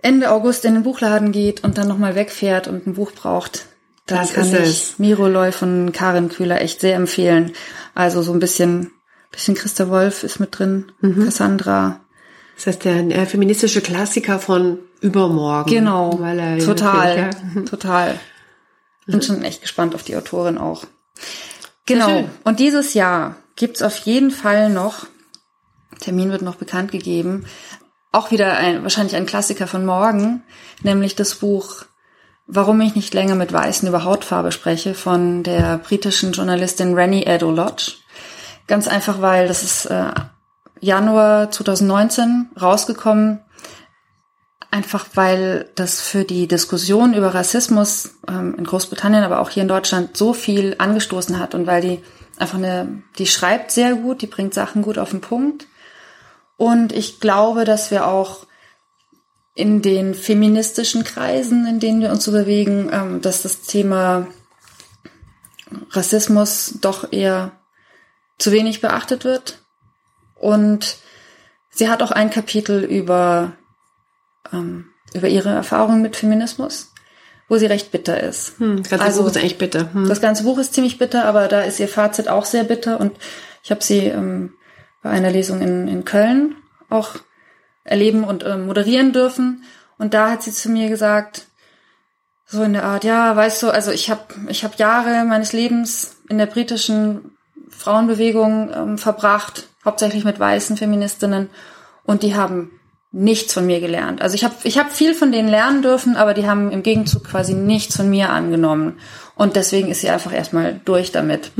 Speaker 2: Ende August in den Buchladen geht und dann nochmal wegfährt und ein Buch braucht, dann
Speaker 1: Das
Speaker 2: kann ich
Speaker 1: es.
Speaker 2: Miroloy von Karin Köhler echt sehr empfehlen. Also so ein bisschen, bisschen Christa Wolf ist mit drin,
Speaker 1: Mhm.
Speaker 2: Cassandra.
Speaker 1: Das heißt, der äh, feministische Klassiker von übermorgen.
Speaker 2: Genau,
Speaker 1: Weil er
Speaker 2: total,
Speaker 1: Ja.
Speaker 2: total. Bin schon echt gespannt auf die Autorin auch. Genau. Und dieses Jahr gibt's auf jeden Fall noch, Termin wird noch bekannt gegeben, auch wieder ein, wahrscheinlich ein Klassiker von morgen, nämlich das Buch Warum ich nicht länger mit Weißen über Hautfarbe spreche von der britischen Journalistin Rennie Edo Lodge. Ganz einfach, weil das ist äh, Januar 2019 rausgekommen Einfach weil das für die Diskussion über Rassismus ähm, in Großbritannien, aber auch hier in Deutschland so viel angestoßen hat und weil die einfach eine, die schreibt sehr gut, die bringt Sachen gut auf den Punkt. Und ich glaube, dass wir auch in den feministischen Kreisen, in denen wir uns so bewegen, ähm, dass das Thema Rassismus doch eher zu wenig beachtet wird. Und sie hat auch ein Kapitel über, ähm, über ihre Erfahrungen mit Feminismus, wo sie recht bitter ist.
Speaker 1: Hm, das ganze
Speaker 2: Also,
Speaker 1: Buch ist eigentlich bitter. Hm.
Speaker 2: Das ganze Buch ist ziemlich bitter, aber da ist ihr Fazit auch sehr bitter. Und ich habe sie ähm, bei einer Lesung in, in Köln auch erleben und ähm, moderieren dürfen. Und da hat sie zu mir gesagt, so in der Art, ja, weißt du, also ich habe ich hab Jahre meines Lebens in der britischen Frauenbewegung ähm, verbracht, hauptsächlich mit weißen Feministinnen, und die haben nichts von mir gelernt. Also ich habe ich hab viel von denen lernen dürfen, aber die haben im Gegenzug quasi nichts von mir angenommen. Und deswegen ist sie einfach erstmal durch damit.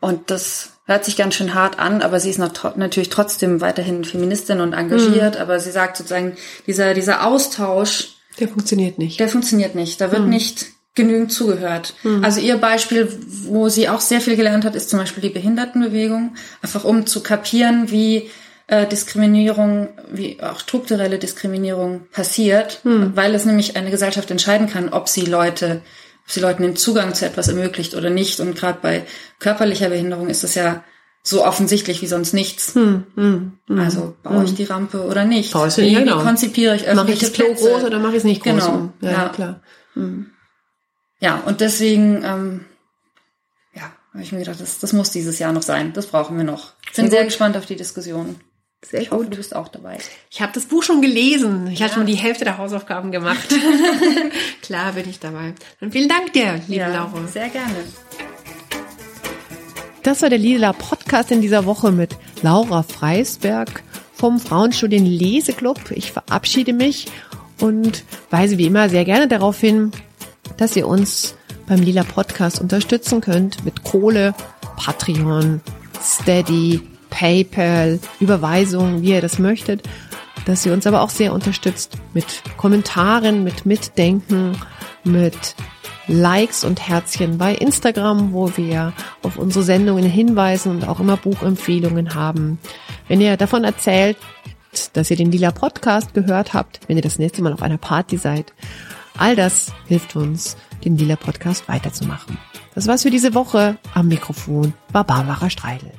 Speaker 2: Und das hört sich ganz schön hart an, aber sie ist noch, tro- natürlich trotzdem weiterhin Feministin und engagiert. Aber sie sagt sozusagen, dieser, dieser Austausch,
Speaker 1: Der funktioniert nicht.
Speaker 2: der funktioniert nicht. Da wird nicht genügend zugehört. Also ihr Beispiel, wo sie auch sehr viel gelernt hat, ist zum Beispiel die Behindertenbewegung. Einfach um zu kapieren, wie äh, Diskriminierung, wie auch strukturelle Diskriminierung passiert, weil es nämlich eine Gesellschaft entscheiden kann, ob sie Leute, ob sie Leuten den Zugang zu etwas ermöglicht oder nicht. Und gerade bei körperlicher Behinderung ist das ja so offensichtlich wie sonst nichts. Also baue ich die Rampe oder nicht?
Speaker 1: Baue ich
Speaker 2: wie,
Speaker 1: genau.
Speaker 2: wie konzipiere ich
Speaker 1: Mache ich
Speaker 2: öffentliche
Speaker 1: das Klo
Speaker 2: Plätze?
Speaker 1: groß oder mache ich es nicht groß?
Speaker 2: Genau,
Speaker 1: Hm, Ja,
Speaker 2: ja.
Speaker 1: klar.
Speaker 2: Ja, und deswegen, ähm, ja, habe ich mir gedacht, das, das muss dieses Jahr noch sein. Das brauchen wir noch. Bin
Speaker 1: Sehr
Speaker 2: gespannt auf die Diskussion.
Speaker 1: Sehr
Speaker 2: Ich hoffe, du bist auch dabei.
Speaker 1: Ich habe das Buch schon gelesen. Ich habe schon die Hälfte der Hausaufgaben gemacht. Klar bin ich dabei. Dann vielen Dank dir, liebe Laura.
Speaker 2: sehr gerne.
Speaker 1: Das war der Lila Podcast in dieser Woche mit Laura Freisberg vom Frauenstudien Leseclub. Ich verabschiede mich und weise wie immer sehr gerne darauf hin, dass ihr uns beim Lila Podcast unterstützen könnt mit Kohle, Patreon, Steady, PayPal, Überweisungen, wie ihr das möchtet. Dass ihr uns aber auch sehr unterstützt mit Kommentaren, mit Mitdenken, mit Likes und Herzchen bei Instagram, wo wir auf unsere Sendungen hinweisen und auch immer Buchempfehlungen haben. Wenn ihr davon erzählt, dass ihr den Lila Podcast gehört habt, wenn ihr das nächste Mal auf einer Party seid, all das hilft uns, den Lila Podcast weiterzumachen. Das war's für diese Woche. Am Mikrofon war Barbara Streidel.